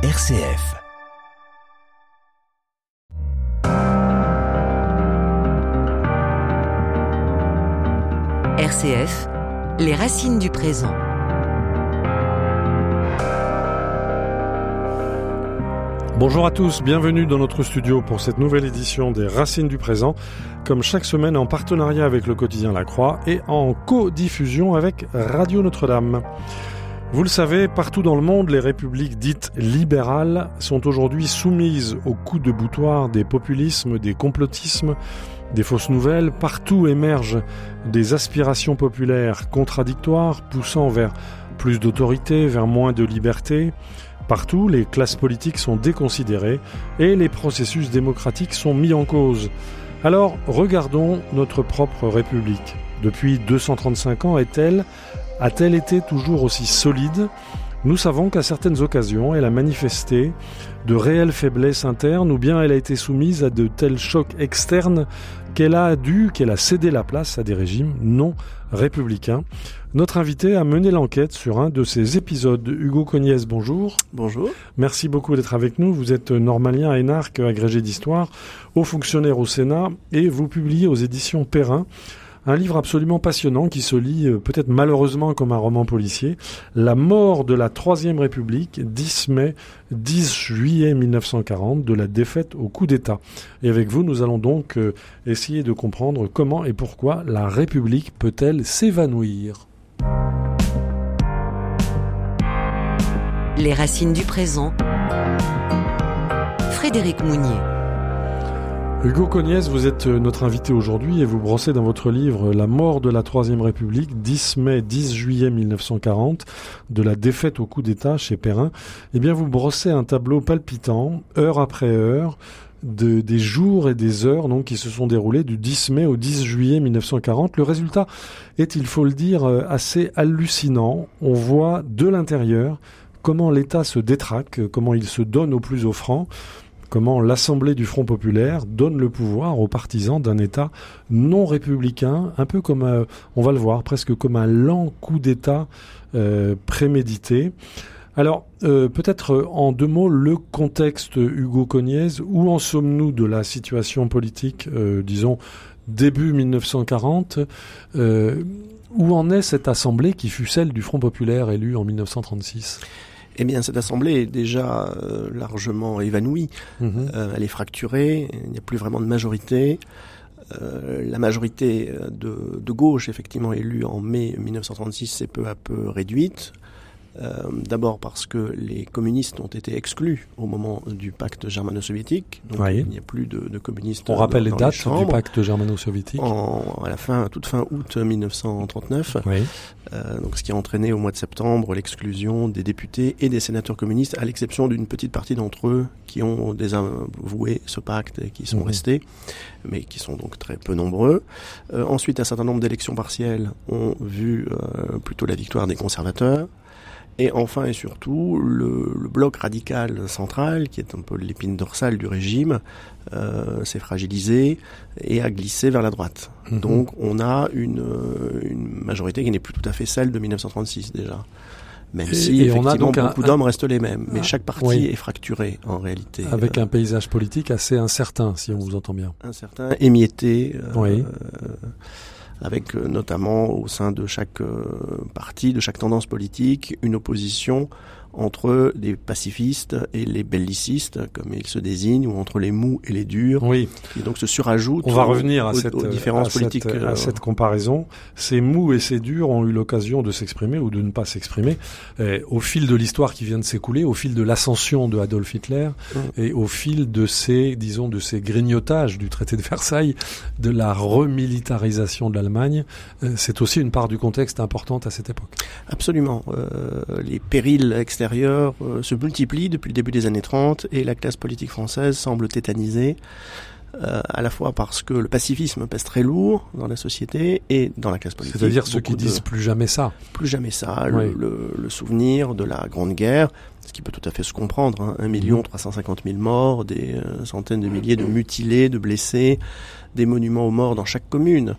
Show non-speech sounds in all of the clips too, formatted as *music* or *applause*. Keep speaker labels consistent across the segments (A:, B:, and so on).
A: RCF.
B: RCF, les racines du présent.
C: Bonjour à tous, bienvenue dans notre studio pour cette nouvelle édition des Racines du présent, comme chaque semaine en partenariat avec le quotidien La Croix et en co-diffusion avec Radio Notre-Dame. Vous le savez, partout dans le monde, les républiques dites libérales sont aujourd'hui soumises au coup de boutoir des populismes, des complotismes, des fausses nouvelles. Partout émergent des aspirations populaires contradictoires, poussant vers plus d'autorité, vers moins de liberté. Partout, les classes politiques sont déconsidérées et les processus démocratiques sont mis en cause. Alors, regardons notre propre République. Depuis 235 ans, est-elle a-t-elle été toujours aussi solide? Nous savons qu'à certaines occasions, elle a manifesté de réelles faiblesses internes ou bien elle a été soumise à de tels chocs externes qu'elle a dû, qu'elle a cédé la place à des régimes non républicains. Notre invité a mené l'enquête sur un de ces épisodes. Hugo Cognès, bonjour.
D: Bonjour.
C: Merci beaucoup d'être avec nous. Vous êtes normalien, énarque, agrégé d'histoire, haut fonctionnaire au Sénat et vous publiez aux éditions Perrin un livre absolument passionnant qui se lit euh, peut-être malheureusement comme un roman policier. La mort de la Troisième République, 10 mai, 10 juillet 1940, de la défaite au coup d'État. Et avec vous, nous allons donc euh, essayer de comprendre comment et pourquoi la République peut-elle s'évanouir.
B: Les racines du présent. Frédéric Mounier.
C: Hugo Cognès, vous êtes euh, notre invité aujourd'hui et vous brossez dans votre livre La mort de la Troisième République, 10 mai, 10 juillet 1940, de la défaite au coup d'État chez Perrin. Eh bien, vous brossez un tableau palpitant, heure après heure, de, des jours et des heures donc qui se sont déroulés du 10 mai au 10 juillet 1940. Le résultat est, il faut le dire, euh, assez hallucinant. On voit de l'intérieur comment l'État se détraque, comment il se donne au plus offrant comment l'Assemblée du Front populaire donne le pouvoir aux partisans d'un État non républicain, un peu comme, euh, on va le voir, presque comme un lent coup d'État euh, prémédité. Alors, euh, peut-être en deux mots, le contexte Hugo Cognez, où en sommes-nous de la situation politique, disons, début 1940 Où en est cette assemblée qui fut celle du Front populaire élu en 1936
D: eh bien, cette assemblée est déjà euh, largement évanouie. Mhm. Euh, elle est fracturée. Il n'y a plus vraiment de majorité. Euh, la majorité de, de, gauche, effectivement, élue en mai 1936, s'est peu à peu réduite. Euh, d'abord parce que les communistes ont été exclus au moment du pacte germano-soviétique. Donc il n'y a plus de, de communistes.
C: On rappelle les dates du pacte germano-soviétique.
D: À la fin, toute fin août 1939. Oui. Euh, donc ce qui a entraîné au mois de septembre l'exclusion des députés et des sénateurs communistes, à l'exception d'une petite partie d'entre eux qui ont désavoué ce pacte et qui sont restés, mais qui sont donc très peu nombreux. Euh, ensuite, un certain nombre d'élections partielles ont vu plutôt la victoire des conservateurs. Et enfin et surtout, le, le, bloc radical central, qui est un peu l'épine dorsale du régime, euh, s'est fragilisé et a glissé vers la droite. Mhm. Donc on a une, une majorité qui n'est plus tout à fait celle de 1936 déjà. Même si effectivement beaucoup d'hommes restent les mêmes, mais chaque parti est fracturé en réalité.
C: Avec un paysage politique assez incertain, si on vous entend bien.
D: Incertain, émietté. Euh, oui. Euh, avec euh, notamment au sein de chaque euh, parti, de chaque tendance politique, une opposition entre les pacifistes et les bellicistes, comme ils se désignent, ou entre les mous et les durs.
C: Oui.
D: Et donc se surajoute.
C: On va revenir à, cette, différence politique. Cette, à euh, cette comparaison. Ces mous et ces durs ont eu l'occasion de s'exprimer ou de ne pas s'exprimer au fil de l'histoire qui vient de s'écouler, au fil de l'ascension de Adolf Hitler mm. et au fil de ces, disons, de ces grignotages du traité de Versailles, de la remilitarisation de l'Allemagne. Euh, c'est aussi une part du contexte importante à cette époque.
D: Absolument. Euh, les périls extérieurs euh, se multiplie depuis le début des années 30 et la classe politique française semble tétanisée. Euh, à la fois parce que le pacifisme pèse très lourd dans la société et dans la classe politique.
C: C'est-à-dire ceux qui disent plus jamais ça.
D: Plus jamais ça. Le, souvenir de la Grande Guerre, ce qui peut tout à fait se comprendre. Hein, 1 million 350 000 morts, des euh, centaines de milliers de mutilés, de blessés, des monuments aux morts dans chaque commune,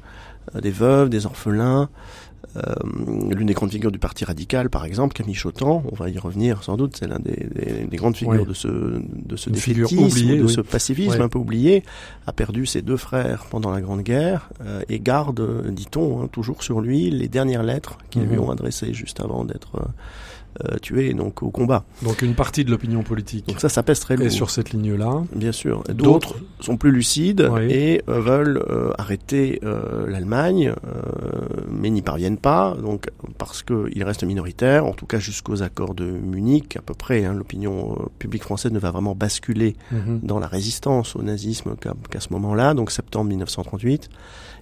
D: des veuves, des orphelins. Euh, l'une des grandes figures du Parti radical, par exemple, Camille Chotan, on va y revenir sans doute, c'est l'un des, des, grandes figures de ce, de ce défaitisme, de ce pacifisme un peu oublié, a perdu ses deux frères pendant la Grande Guerre euh, et garde, dit-on, hein, toujours sur lui les dernières lettres qu'ils lui mhm. ont adressées juste avant d'être euh, tué donc au combat.
C: Donc une partie de l'opinion politique.
D: Donc ça, ça pèse très lourd.
C: Et sur cette ligne-là.
D: Bien sûr. D'autres sont plus lucides et euh, veulent euh, arrêter l'Allemagne, mais n'y parviennent pas. Donc parce qu'ils restent minoritaires, en tout cas jusqu'aux accords de Munich, à peu près. Hein, l'opinion publique française ne va vraiment basculer mhm. dans la résistance au nazisme qu'à ce moment-là, donc septembre 1938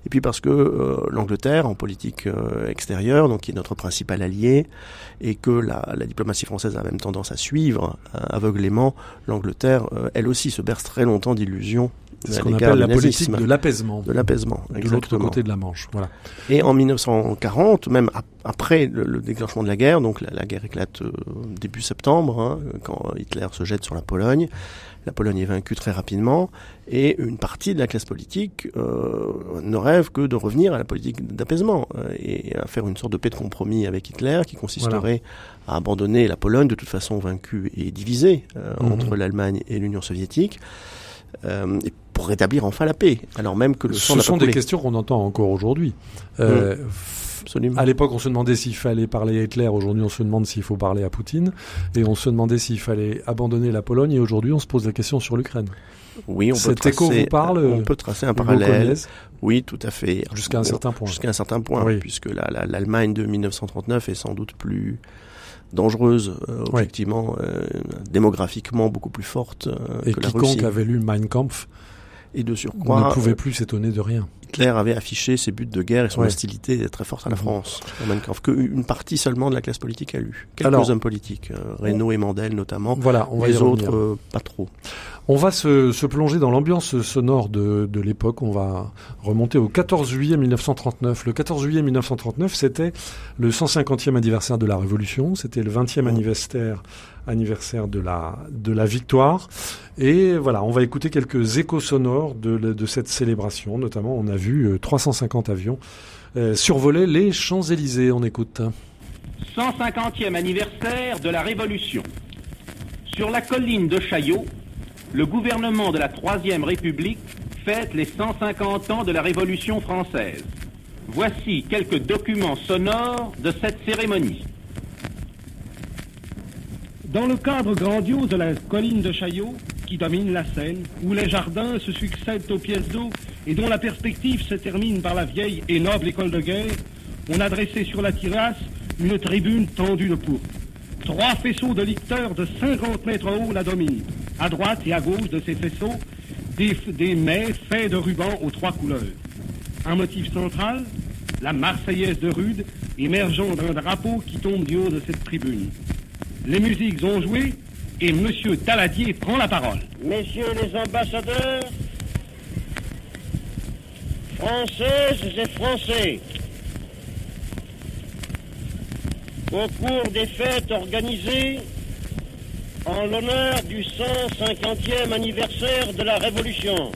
D: et puis parce que euh, l'Angleterre, en politique euh, extérieure, donc qui est notre principal allié, et que la, la diplomatie française a même tendance à suivre euh, aveuglément, l'Angleterre, elle aussi, se berce très longtemps d'illusions
C: ce qu'on appelle la politique de l'apaisement.
D: De l'apaisement,
C: De l'autre côté de la Manche, voilà.
D: Et en 1940, même après le, déclenchement de la guerre, donc la, guerre éclate début septembre, hein, quand Hitler se jette sur la Pologne, la Pologne est vaincue très rapidement et une partie de la classe politique euh, ne rêve que de revenir à la politique d'apaisement euh, et à faire une sorte de paix de compromis avec Hitler qui consisterait à abandonner la Pologne de toute façon vaincue et divisée euh, mhm. entre l'Allemagne et l'Union soviétique. et pour rétablir enfin la paix, alors même que le
C: Ce sont des questions qu'on entend encore aujourd'hui. Mm. À l'époque, on se demandait s'il fallait parler à Hitler. Aujourd'hui, on se demande s'il faut parler à Poutine. Et on se demandait s'il fallait abandonner la Pologne. Et aujourd'hui, on se pose la question sur l'Ukraine.
D: Oui, on peut
C: tracer, écho vous parle
D: On peut tracer un parallèle. Oui, tout à fait.
C: Jusqu'à un certain point.
D: Jusqu'à un certain point, puisque l'Allemagne de 1939 est sans doute plus dangereuse, euh, objectivement, euh, démographiquement beaucoup plus forte euh,
C: Et
D: que la
C: Russie. quiconque avait lu Mein Kampf
D: et de surcroît,
C: on ne pouvait plus s'étonner de rien.
D: Hitler avait affiché ses buts de guerre et son hostilité très forte à la mhm. France. Qu'une partie seulement de la classe politique a lu. Quelques hommes politiques, euh, Reynaud et Mandel notamment.
C: Voilà,
D: on va Les autres, euh, pas trop.
C: On va se, se plonger dans l'ambiance sonore de, de l'époque. On va remonter au 14 juillet 1939. Le 14 juillet 1939, c'était le 150e anniversaire de la Révolution. C'était le 20e mmh. anniversaire anniversaire de la, de la victoire. Et voilà, on va écouter quelques échos sonores de, de cette célébration. Notamment, on a vu 350 euh, avions euh, survoler les Champs-Élysées. On écoute.
E: 150e anniversaire de la Révolution. Sur la colline de Chaillot, le gouvernement de la Troisième République fête les 150 ans de la Révolution française. Voici quelques documents sonores de cette cérémonie.
F: Dans le cadre grandiose de la colline de Chaillot, qui domine la Seine, où les jardins se succèdent aux pièces d'eau et dont la perspective se termine par la vieille et noble école de guerre, on a dressé sur la terrasse une tribune tendue de pourpre. Trois faisceaux de licteurs de 50 mètres haut la dominent. À droite et à gauche de ces faisceaux, des, des mets faits de rubans aux trois couleurs. Un motif central, la Marseillaise de Rude, émergeant d'un drapeau qui tombe du haut de cette tribune. Les musiques ont joué et M. Daladier prend la parole.
G: Messieurs les ambassadeurs, Françaises et Français, au cours des fêtes organisées en l'honneur du 150e anniversaire de la Révolution,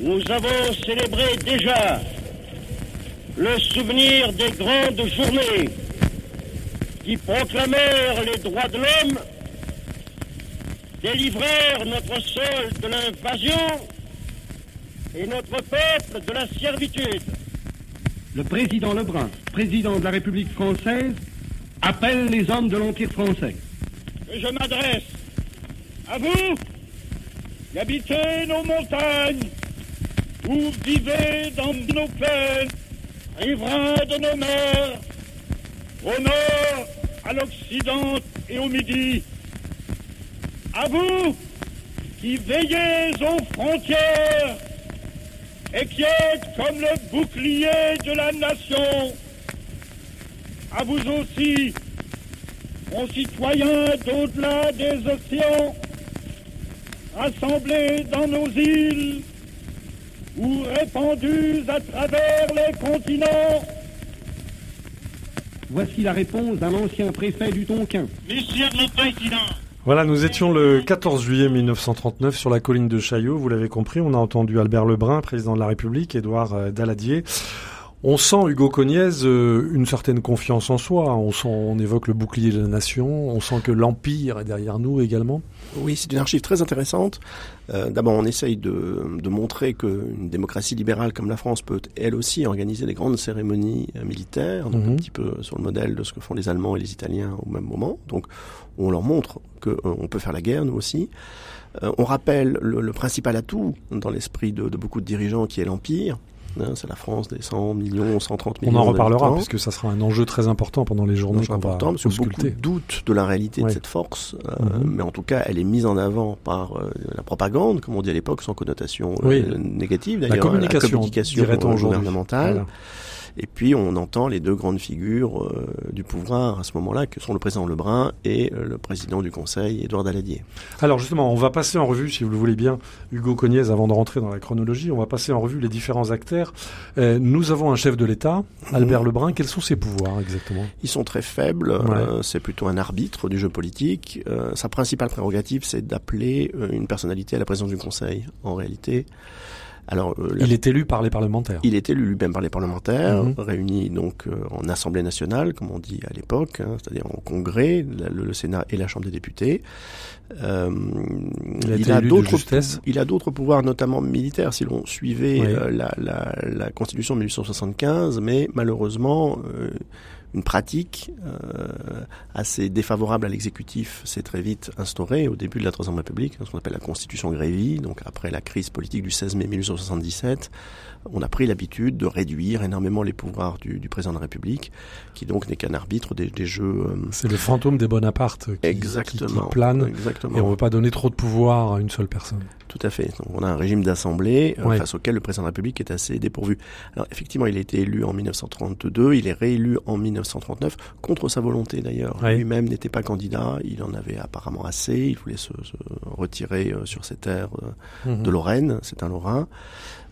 G: nous avons célébré déjà le souvenir des grandes journées qui proclamèrent les droits de l'homme, délivrèrent notre sol de l'invasion et notre peuple de la servitude.
F: Le président Lebrun, président de la République française, appelle les hommes de l'Empire français.
G: je m'adresse à vous qui habitez nos montagnes, vous vivez dans nos plaines, riverains de nos mers, au nord, à l'Occident et au Midi. À vous qui veillez aux frontières et qui êtes comme le bouclier de la nation. À vous aussi, concitoyens d'au-delà des océans, rassemblés dans nos îles ou répandus à travers les continents,
F: Voici la réponse d'un ancien préfet du Tonkin.
G: Monsieur le Président,
C: voilà, nous étions le 14 juillet 1939 sur la colline de Chaillot. Vous l'avez compris, on a entendu Albert Lebrun, président de la République, Édouard euh, Daladier. On sent, Hugo Cognez, euh, une certaine confiance en soi. On, sent, on évoque le bouclier de la nation. On sent que l'Empire est derrière nous également.
D: Oui, c'est une archive très intéressante. Euh, D'abord, on essaye de, de montrer qu'une démocratie libérale comme la France peut elle aussi organiser des grandes cérémonies euh, militaires, donc
C: Mhm.
D: un petit peu sur le modèle de ce que font les Allemands et les Italiens au même moment. Donc, on leur montre qu'on peut faire la guerre, nous aussi. On rappelle le, le principal atout dans l'esprit de, de beaucoup de dirigeants qui est l'Empire. Hein, c'est la France des 100 millions, 130
C: On
D: millions
C: en reparlera puisque ça sera un enjeu très important pendant les journées qu'on va
D: parce que beaucoup doutent de la réalité
C: Ouais.
D: de cette force, euh,
C: Mhm.
D: mais en tout cas, elle est mise en avant par euh, la propagande, comme on dit à l'époque, sans connotation euh,
C: Oui.
D: négative
C: La
D: d'ailleurs,
C: communication,
D: communication euh,
C: aujourd'hui.
D: gouvernementale.
C: Voilà.
D: Et puis, on entend les deux grandes figures euh, du pouvoir à ce moment-là, que sont le président Lebrun et euh, le président du Conseil, Édouard Daladier.
C: Alors justement, on va passer en revue, si vous le voulez bien, Hugo Cognez, avant de rentrer dans la chronologie, on va passer en revue les différents acteurs. Euh, nous avons un chef de l'État, Albert Lebrun. Quels sont ses pouvoirs exactement?
D: Ils sont très faibles, c'est plutôt un arbitre du jeu politique. Sa principale prérogative, c'est d'appeler une personnalité à la présidence du Conseil. En réalité, alors euh, la-
C: Il est élu par les parlementaires.
D: Il est élu lui-même par les parlementaires,
C: Mhm.
D: réunis donc euh, en Assemblée nationale, comme on dit à l'époque, hein, c'est-à-dire en Congrès, la- le, le Sénat et la Chambre des députés. Euh,
C: Il a
D: d'autres
C: justesse.
D: pou- il a d'autres pouvoirs, notamment militaires, si l'on suivait
C: Oui.
D: la, Constitution de 1875, mais malheureusement, une pratique euh, assez défavorable à l'exécutif s'est très vite instaurée au début de la Troisième République, ce qu'on appelle la Constitution Grévy, donc après la crise politique du 16 mai 1877 on a pris l'habitude de réduire énormément les pouvoirs du, du président de la République, qui donc n'est qu'un arbitre des, des jeux. euh,
C: C'est le fantôme des Bonaparte qui,
D: exactement.
C: qui plane.
D: Exactement.
C: Et on ne veut pas donner trop de pouvoir à une seule personne.
D: Tout à fait. Donc, on a un régime d'assemblée euh, face auquel le président de la République est assez dépourvu. Alors effectivement, il a été élu en 1932, il est réélu en 1939, contre sa volonté d'ailleurs.
C: Ouais.
D: Lui-même n'était pas candidat, il en avait apparemment assez, il voulait se, se retirer euh, sur ses terres euh,
C: Mhm.
D: de Lorraine, c'est un Lorrain.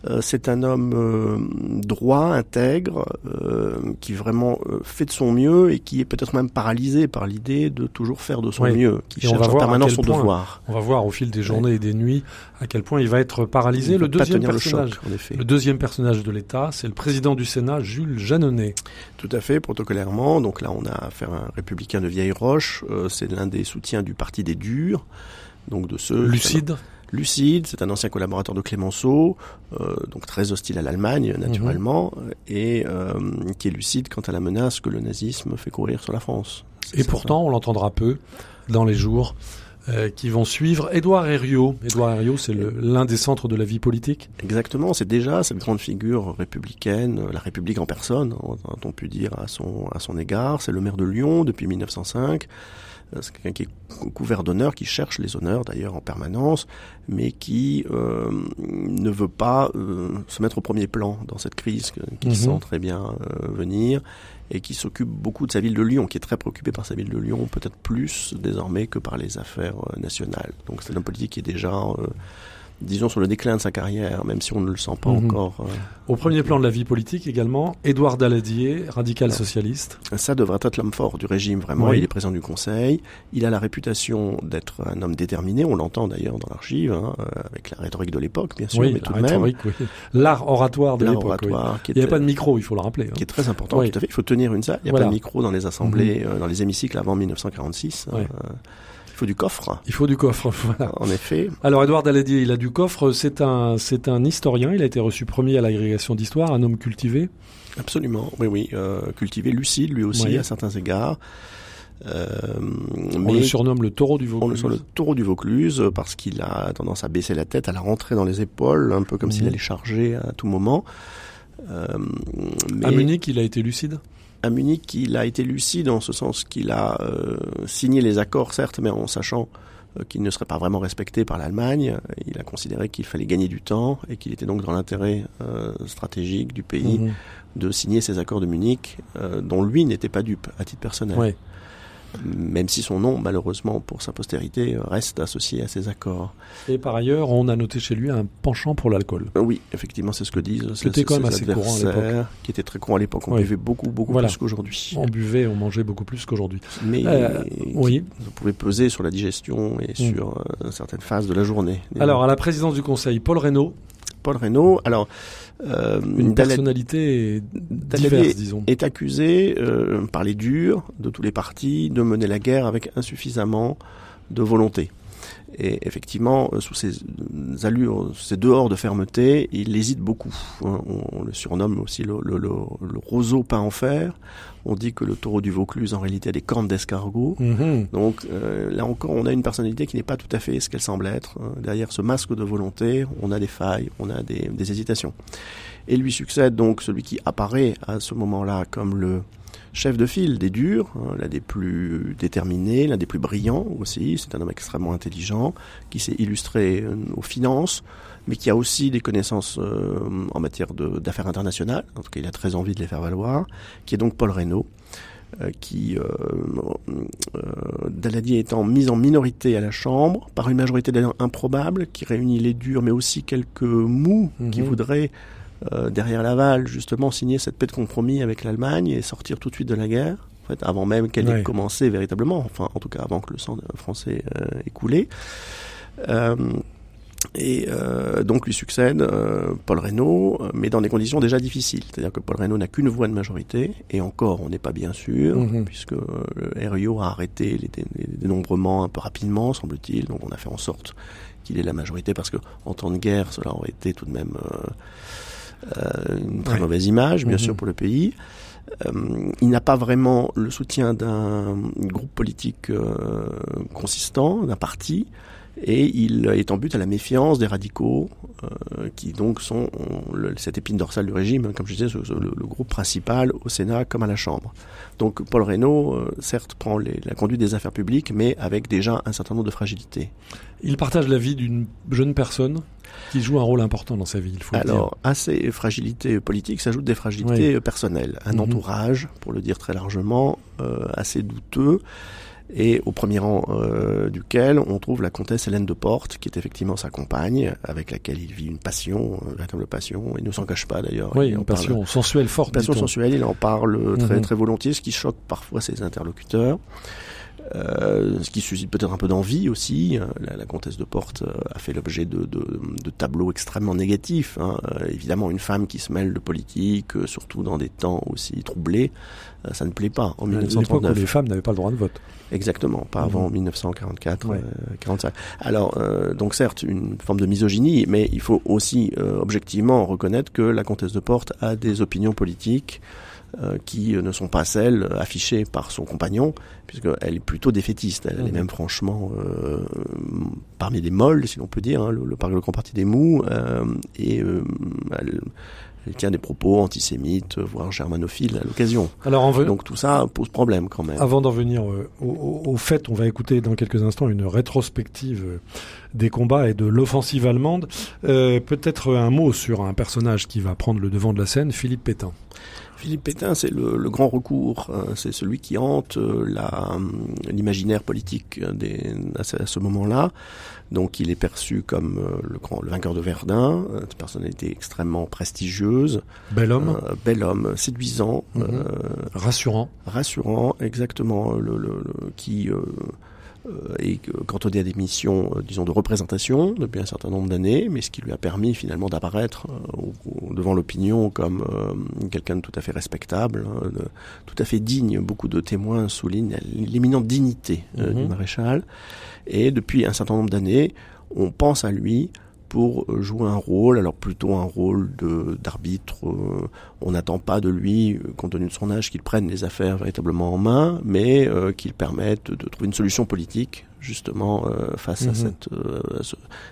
D: Euh, c'est un homme euh, droit, intègre, euh, qui vraiment fait de son mieux et qui est peut-être même paralysé par l'idée de toujours faire de son
C: Oui.
D: mieux, qui
C: Et on
D: cherche
C: va
D: en permanence son
C: point
D: devoir.
C: On va voir au fil des journées et des nuits à quel point il va être paralysé.
D: Il
C: Le deuxième
D: le
C: personnage.
D: choc, en effet.
C: Le deuxième personnage de l'État, c'est le président du Sénat, Jules Jeanneney.
D: Tout à fait, protocolairement. Donc là, on a affaire à un républicain de vieille roche. Euh, c'est l'un des soutiens du parti des durs. Donc de ceux
C: Lucide.
D: Lucide, c'est un ancien collaborateur de Clémenceau, euh, donc très hostile à l'Allemagne naturellement,
C: Mhm.
D: euh, et euh, qui est lucide quant à la menace que le nazisme fait courir sur la France.
C: Et pourtant, on l'entendra peu dans les jours euh, qui vont suivre. Édouard Herriot. Édouard Herriot, c'est l'un des centres de la vie politique.
D: Exactement, c'est déjà cette grande figure républicaine, la République en personne, a-t-on pu dire à son, à son égard. C'est le maire de Lyon depuis 1905. Euh, C'est quelqu'un qui est cou- couvert d'honneur, qui cherche les honneurs d'ailleurs en permanence, mais qui euh, ne veut pas euh, se mettre au premier plan dans cette crise qu'il
C: Mhm.
D: sent très bien euh, venir et qui s'occupe beaucoup de sa ville de Lyon, qui est très préoccupé par sa ville de Lyon, peut-être plus désormais que par les affaires euh, nationales. Donc c'est un homme politique qui est déjà, euh, disons, sur le déclin de sa carrière, même si on ne le sent pas
C: Mhm.
D: encore. euh,
C: Au premier plan de la vie politique également, Édouard Daladier, radical socialiste.
D: Ça devrait être l'homme fort du régime, vraiment.
C: Oui.
D: Il est président du Conseil. Il a la réputation d'être un homme déterminé. On l'entend d'ailleurs dans l'archive, hein, euh, avec la rhétorique de l'époque, bien sûr,
C: oui,
D: mais tout de même.
C: oui. L'art oratoire de l'époque. Il n'y avait
D: était-
C: pas de micro, il faut le rappeler. hein.
D: qui est très important, tout à fait. Il faut tenir une salle. Il n'y a
C: Voilà. Mhm.
D: pas de micro dans les assemblées, euh, dans les hémicycles avant 1946.
C: Ouais.
D: Il faut du coffre,
C: Il faut du coffre, *laughs* voilà.
D: en effet.
C: Alors Édouard Daladier, il a du coffre, c'est un, c'est un historien, il a été reçu premier à l'agrégation d'histoire, un homme cultivé.
D: Absolument, oui, oui. Euh, cultivé, lucide, lui aussi,
C: Oui.
D: à certains égards. Euh,
C: On
D: mais
C: le surnomme le taureau du
D: on le
C: Vaucluse.
D: sur le taureau du Vaucluse parce qu'il a tendance à baisser la tête, à la rentrer dans les épaules, un peu comme s'il
C: Mhm.
D: allait charger à tout moment. Euh, mais
C: À Munich, il a été lucide.
D: À Munich, il a été lucide en ce sens qu'il a euh, signé les accords, certes, mais en sachant euh, qu'il ne serait pas vraiment respecté par l'Allemagne. Il a considéré qu'il fallait gagner du temps et qu'il était donc dans l'intérêt euh, stratégique du pays
C: Mhm.
D: de signer ces accords de Munich, dont lui n'était pas dupe à titre personnel.
C: Ouais.
D: Même si son nom, malheureusement, pour sa postérité, reste associé à ces accords.
C: Et par ailleurs, on a noté chez lui un penchant pour l'alcool.
D: Euh, Oui, effectivement, c'est ce que disent ses-
C: C'était quand
D: ses
C: même assez courant à l'époque.
D: qui était très courant à l'époque. On
C: Oui.
D: buvait beaucoup, beaucoup
C: Voilà.
D: plus qu'aujourd'hui.
C: On buvait, on mangeait beaucoup plus qu'aujourd'hui.
D: Mais
C: Euh, oui.
D: ça pouvait peser sur la digestion et sur euh, certaines phases de la journée.
C: Alors, à la présidence du Conseil, Paul Reynaud.
D: Paul Reynaud, alors
C: euh, une personnalité diverse, disons,
D: est accusé euh, par les durs de tous les partis de mener la guerre avec insuffisamment de volonté. Et effectivement, euh, sous ces allures, ces dehors de fermeté, il hésite beaucoup. Hein. On, le surnomme aussi le, le, le, roseau peint en fer. On dit que le taureau du Vaucluse, en réalité, a des cornes d'escargot. Mm-hmm. Donc euh, là encore, on a une personnalité qui n'est pas tout à fait ce qu'elle semble être. Hein. Derrière ce masque de volonté, on a des failles, on a des, des hésitations. Et lui succède donc celui qui apparaît à ce moment-là comme le chef de file des durs, hein, l'un des plus déterminés, l'un des plus brillants aussi. C'est un homme extrêmement intelligent qui s'est illustré euh, aux finances, mais qui a aussi des connaissances euh, en matière d'affaires internationales. En tout cas, il a très envie de les faire valoir. Qui est donc Paul Reynaud. Euh, qui, euh, Daladier étant mis en minorité à la Chambre, par une majorité improbable, qui réunit les durs, mais aussi quelques mous qui mhm. voudraient euh, derrière Laval, justement, signer cette paix de compromis avec l'Allemagne et sortir tout de suite de la guerre. En fait, avant même qu'elle ait commencé véritablement, enfin, en tout cas, avant que le sang français euh, ait coulé. Euh, et euh, donc lui succède euh, Paul Reynaud, mais dans des conditions déjà difficiles. C'est-à-dire que Paul Reynaud n'a qu'une voix de majorité, et encore, on n'est pas bien sûr, mhm. puisque le RIO a arrêté les, dénombrements un peu rapidement, semble-t-il. Donc on a fait en sorte qu'il ait la majorité, parce que en temps de guerre, cela aurait été tout de même euh, une très mauvaise image, bien mhm. sûr, pour le pays. Euh, il n'a pas vraiment le soutien d'un groupe politique euh, consistant, d'un parti, et il est en but à la méfiance des radicaux, euh, qui donc sont cette épine dorsale du régime, comme je disais, le, groupe principal au Sénat comme à la Chambre. Donc Paul Reynaud, certes, prend la conduite des affaires publiques, mais avec déjà un certain nombre de fragilités.
C: Il partage la vie d'une jeune personne qui joue un rôle important dans sa vie, il faut
D: Alors, à ces fragilités politiques s'ajoutent des fragilités personnelles. Un mhm. entourage, pour le dire très largement, euh, assez douteux, et au premier rang euh, duquel on trouve la comtesse Hélène de Porte, qui est effectivement sa compagne, avec laquelle il vit une passion, une véritable passion, il ne s'en cache pas d'ailleurs.
C: Oui, une passion sensuelle forte.
D: Une passion sensuelle, il en parle très, mhm. très volontiers, ce qui choque parfois ses interlocuteurs. Euh, ce qui suscite peut-être un peu d'envie aussi. Euh, la, comtesse de Porte euh, a fait l'objet de, de, de, tableaux extrêmement négatifs. Hein. évidemment, une femme qui se mêle de politique, surtout dans des temps aussi troublés, ça ne plaît pas.
C: En 1939, les femmes n'avaient pas le droit de vote.
D: Exactement, pas avant 1944, mhm. 45. Alors, donc certes, une forme de misogynie, mais il faut aussi objectivement reconnaître que la comtesse de Porte a des opinions politiques euh, qui ne sont pas celles affichées par son compagnon, puisqu'elle est plutôt défaitiste. Elle, est mhm. même franchement euh, parmi les molles, si l'on peut dire, hein, le, le, le grand parti des mous, euh, et elle, elle tient des propos antisémites, voire germanophiles à l'occasion. Alors, Donc tout ça pose problème quand même.
C: Avant d'en venir au, au, fait, on va écouter dans quelques instants une rétrospective des combats et de l'offensive allemande. Euh, Peut-être un mot sur un personnage qui va prendre le devant de la scène, Philippe Pétain.
D: Philippe Pétain, c'est le, grand recours, hein. c'est celui qui hante euh, l'imaginaire politique des, à ce, moment-là. Donc il est perçu comme euh, le, grand, le vainqueur de Verdun, une personnalité extrêmement prestigieuse.
C: Bel homme.
D: Euh, bel homme, séduisant.
C: Mhm. rassurant.
D: Rassurant, exactement. Le, le qui euh, et cantonné à des missions, euh, disons, de représentation depuis un certain nombre d'années, mais ce qui lui a permis finalement d'apparaître euh, devant l'opinion comme quelqu'un de tout à fait respectable, hein, tout à fait digne. Beaucoup de témoins soulignent l'éminente dignité du mhm. maréchal. Et depuis un certain nombre d'années, on pense à lui pour euh, jouer un rôle, alors plutôt un rôle d'arbitre. Euh, on n'attend pas de lui, euh, compte tenu de son âge, qu'il prenne les affaires véritablement en main, mais qu'il permette de trouver une solution politique justement face à, mhm. cette,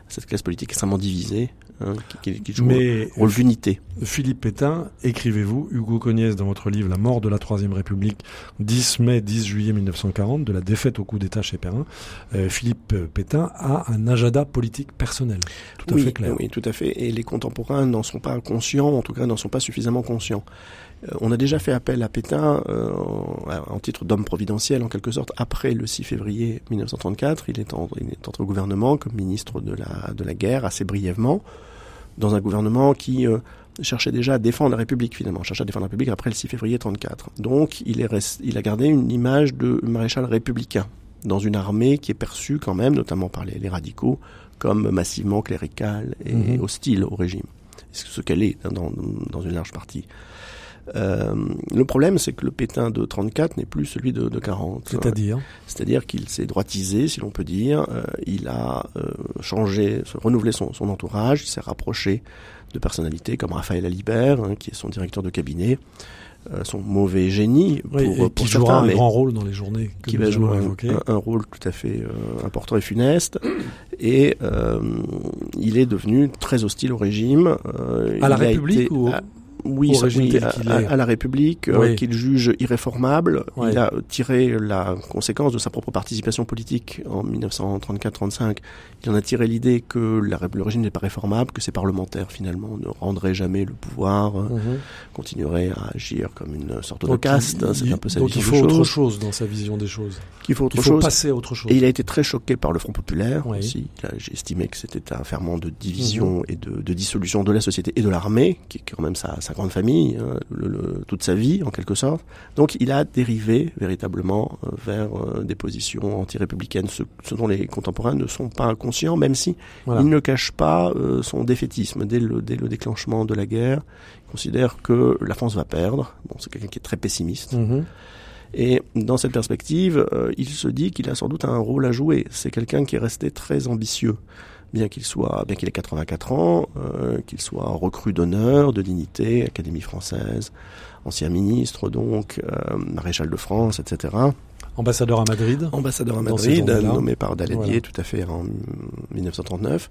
D: cette classe politique extrêmement divisée Hein, qui, qui, joue Mais rôle d'unité.
C: Philippe Pétain, écrivez-vous, Hugo Cognès, dans votre livre La mort de la Troisième République, 10 mai, 10 juillet 1940, de la défaite au coup d'État chez Perrin, euh, Philippe Pétain a un agenda politique personnel, tout à fait clair.
D: Oui, tout à fait. Et les contemporains n'en sont pas conscients, en tout cas n'en sont pas suffisamment conscients. Euh, on a déjà fait appel à Pétain euh, en titre d'homme providentiel, en quelque sorte, après le 6 février 1934. Il est, il est entré au gouvernement comme ministre de la, de la guerre, assez brièvement, dans un gouvernement qui euh, cherchait déjà à défendre la République, finalement, cherchait à défendre la République après le 6 février 34. Donc, il, est il a gardé une image de maréchal républicain, dans une armée qui est perçue quand même, notamment par les, radicaux, comme massivement cléricale et mhm. hostile au régime. ce qu'elle est hein, dans, dans, une large partie. Euh, le problème, c'est que le Pétain de 34 n'est plus celui de, de 40.
C: C'est-à-dire
D: C'est-à-dire qu'il s'est droitisé, si l'on peut dire. Euh, il a euh, changé, renouvelé son, son entourage. Il s'est rapproché de personnalités comme Raphaël Alibert, hein, qui est son directeur de cabinet. Euh, son mauvais génie
C: pour, oui, et qui jouera un grand rôle dans les journées
D: qui va jouer un, un, rôle tout à fait euh, important et funeste et euh, il est devenu très hostile au régime
C: à la République ou
D: oui, à, la République, euh, qu'il juge irréformable. Il a tiré la conséquence de sa propre participation politique en 1934-35. Il en a tiré l'idée que la, le régime n'est pas réformable, que ses parlementaires finalement ne rendraient jamais le pouvoir, euh, mhm. continueraient à agir comme une sorte de caste.
C: C'est un peu sa donc il faut autre chose dans sa vision des choses.
D: Qu'il faut autre
C: il
D: faut
C: passer à autre chose.
D: Et il a été très choqué par le Front populaire aussi. J'ai estimé que c'était un ferment de division mhm. et de, de, dissolution de la société et de l'armée, qui est quand même sa, sa grande famille, hein, le, toute sa vie en quelque sorte. Donc il a dérivé véritablement euh, vers euh, des positions anti-républicaines, ce, dont les contemporains ne sont pas conscients, même si il ne cache pas euh, son défaitisme dès le, dès le déclenchement de la guerre. Il considère que la France va perdre. Bon, c'est quelqu'un qui est très pessimiste. Mm-hmm. Et dans cette perspective, il se dit qu'il a sans doute un rôle à jouer. C'est quelqu'un qui est resté très ambitieux bien qu'il soit, bien qu'il ait 84 ans, euh, qu'il soit recru d'honneur, de dignité, Académie française, ancien ministre donc, euh, maréchal de France, etc.
C: Ambassadeur à Madrid.
D: Ambassadeur à Madrid, nommé par Daladier tout à fait en 1939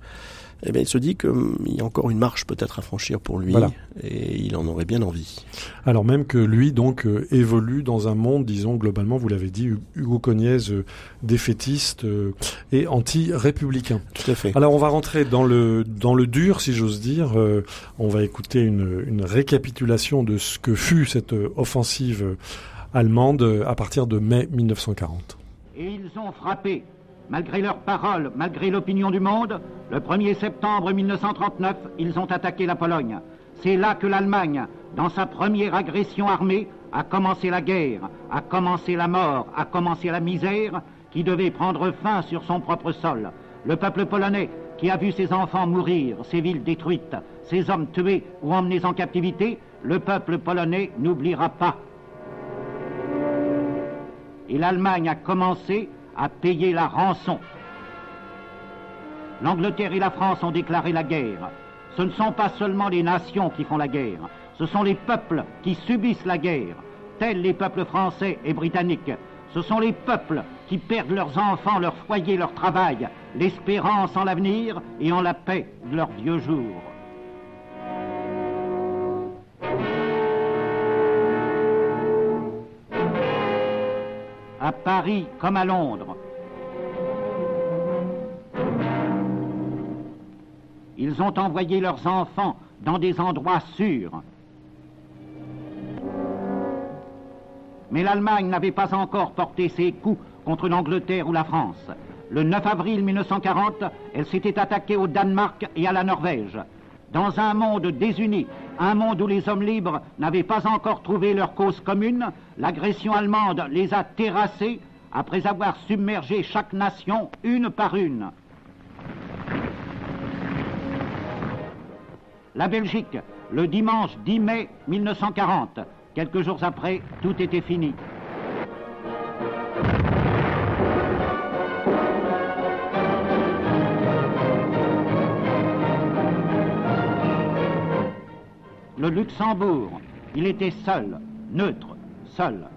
D: eh bien, il se dit qu'il y a encore une marche peut-être à franchir pour lui, et il en aurait bien envie.
C: Alors même que lui, donc, euh, évolue dans un monde, disons, globalement, vous l'avez dit, Hugo Cognez, euh, défaitiste euh, et anti-républicain.
D: Tout à fait.
C: Alors on va rentrer dans le, dans le dur, si j'ose dire. on va écouter une, une récapitulation de ce que fut cette offensive allemande à partir de mai 1940.
A: Et ils ont frappé Malgré leurs paroles, malgré l'opinion du monde, le 1er septembre 1939, ils ont attaqué la Pologne. C'est là que l'Allemagne, dans sa première agression armée, a commencé la guerre, a commencé la mort, a commencé la misère qui devait prendre fin sur son propre sol. Le peuple polonais, qui a vu ses enfants mourir, ses villes détruites, ses hommes tués ou emmenés en captivité, le peuple polonais n'oubliera pas. Et l'Allemagne a commencé à payer la rançon. L'Angleterre et la France ont déclaré la guerre. Ce ne sont pas seulement les nations qui font la guerre, ce sont les peuples qui subissent la guerre, tels les peuples français et britanniques. Ce sont les peuples qui perdent leurs enfants, leur foyer, leur travail, l'espérance en l'avenir et en la paix de leurs vieux jours. À Paris comme à Londres. Ils ont envoyé leurs enfants dans des endroits sûrs. Mais l'Allemagne n'avait pas encore porté ses coups contre l'Angleterre ou la France. Le 9 avril 1940, elle s'était attaquée au Danemark et à la Norvège. Dans un monde désuni, un monde où les hommes libres n'avaient pas encore trouvé leur cause commune, l'agression allemande les a terrassés après avoir submergé chaque nation une par une. La Belgique, le dimanche 10 mai 1940, quelques jours après, tout était fini. Le Luxembourg. Il était seul, neutre, seul.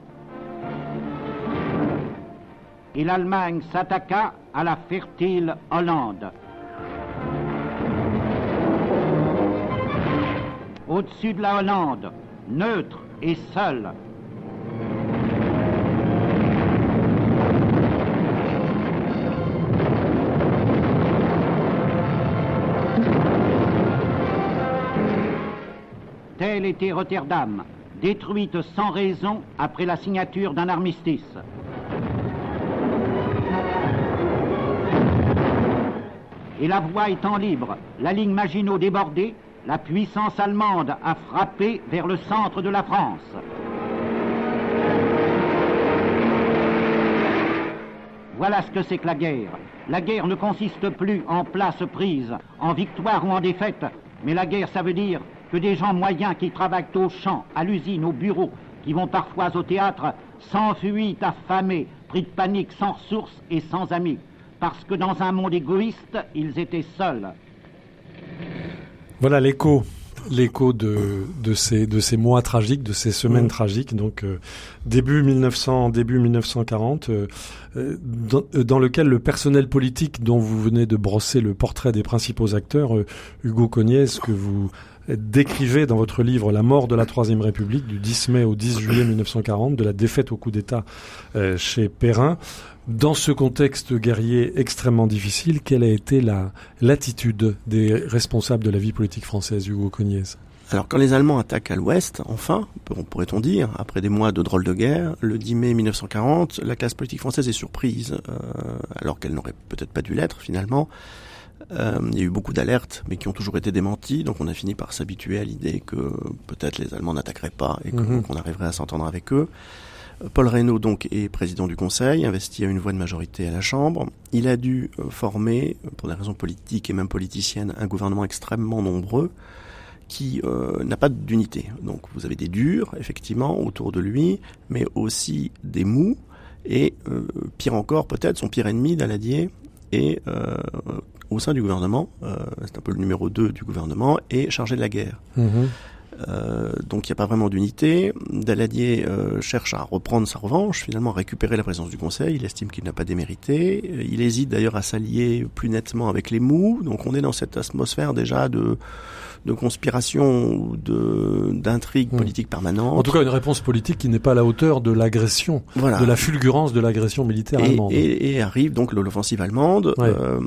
A: Et l'Allemagne s'attaqua à la fertile Hollande. Au-dessus de la Hollande, neutre et seul, Était Rotterdam, détruite sans raison après la signature d'un armistice. Et la voie étant libre, la ligne Maginot débordée, la puissance allemande a frappé vers le centre de la France. Voilà ce que c'est que la guerre. La guerre ne consiste plus en place prise, en victoire ou en défaite,
H: Mais la guerre, ça veut dire que des gens moyens qui travaillent au champ, à l'usine, au bureau, qui vont parfois au théâtre, s'enfuient affamés, pris de panique, sans ressources et sans amis. Parce que dans un monde égoïste, ils étaient seuls.
C: Voilà l'écho l'écho de, de, ces, de ces mois tragiques, de ces semaines tragiques, donc euh, début 1900, début 1940, euh, euh, dans, dans, lequel le personnel politique dont vous venez de brosser le portrait des principaux acteurs, Hugo Cognès, que vous décrivez dans votre livre La mort de la Troisième République du 10 mai au 10 juillet 1940, de la défaite au coup d'État chez Perrin. Dans ce contexte guerrier extrêmement difficile, quelle a été la l'attitude des responsables de la vie politique française, Hugo Cognès
D: alors quand les Allemands attaquent à l'ouest, enfin, pourrait-on dire, après des mois de drôles de guerre, le 10 mai 1940, la classe politique française est surprise, euh, alors qu'elle n'aurait peut-être pas dû l'être finalement. Euh, il y a eu beaucoup d'alertes, mais qui ont toujours été démenties, donc on a fini par s'habituer à l'idée que peut-être les Allemands n'attaqueraient pas et mhm. qu'on arriverait à s'entendre avec eux. Paul Reynaud donc est président du Conseil, investi à une voix de majorité à la Chambre. Il a dû euh, former, pour des raisons politiques et même politiciennes, un gouvernement extrêmement nombreux qui euh, n'a pas d'unité. Donc vous avez des durs, effectivement, autour de lui, mais aussi des mous, et euh, pire encore peut-être, son pire ennemi, Daladier, est au sein du gouvernement, c'est un peu le numéro 2 du gouvernement, est chargé de la guerre. Mmh euh, donc il n'y a pas vraiment d'unité. Daladier euh, cherche à reprendre sa revanche, finalement à récupérer la présence du Conseil. Il estime qu'il n'a pas démérité. Euh, il hésite d'ailleurs à s'allier plus nettement avec les mous. Donc on est dans cette atmosphère déjà de de conspiration ou de d'intrigue hmm. politique permanente.
C: En tout cas, une réponse politique qui n'est pas à la hauteur de l'agression, de la fulgurance de l'agression militaire allemande.
D: Et, arrive donc l'offensive allemande. Euh,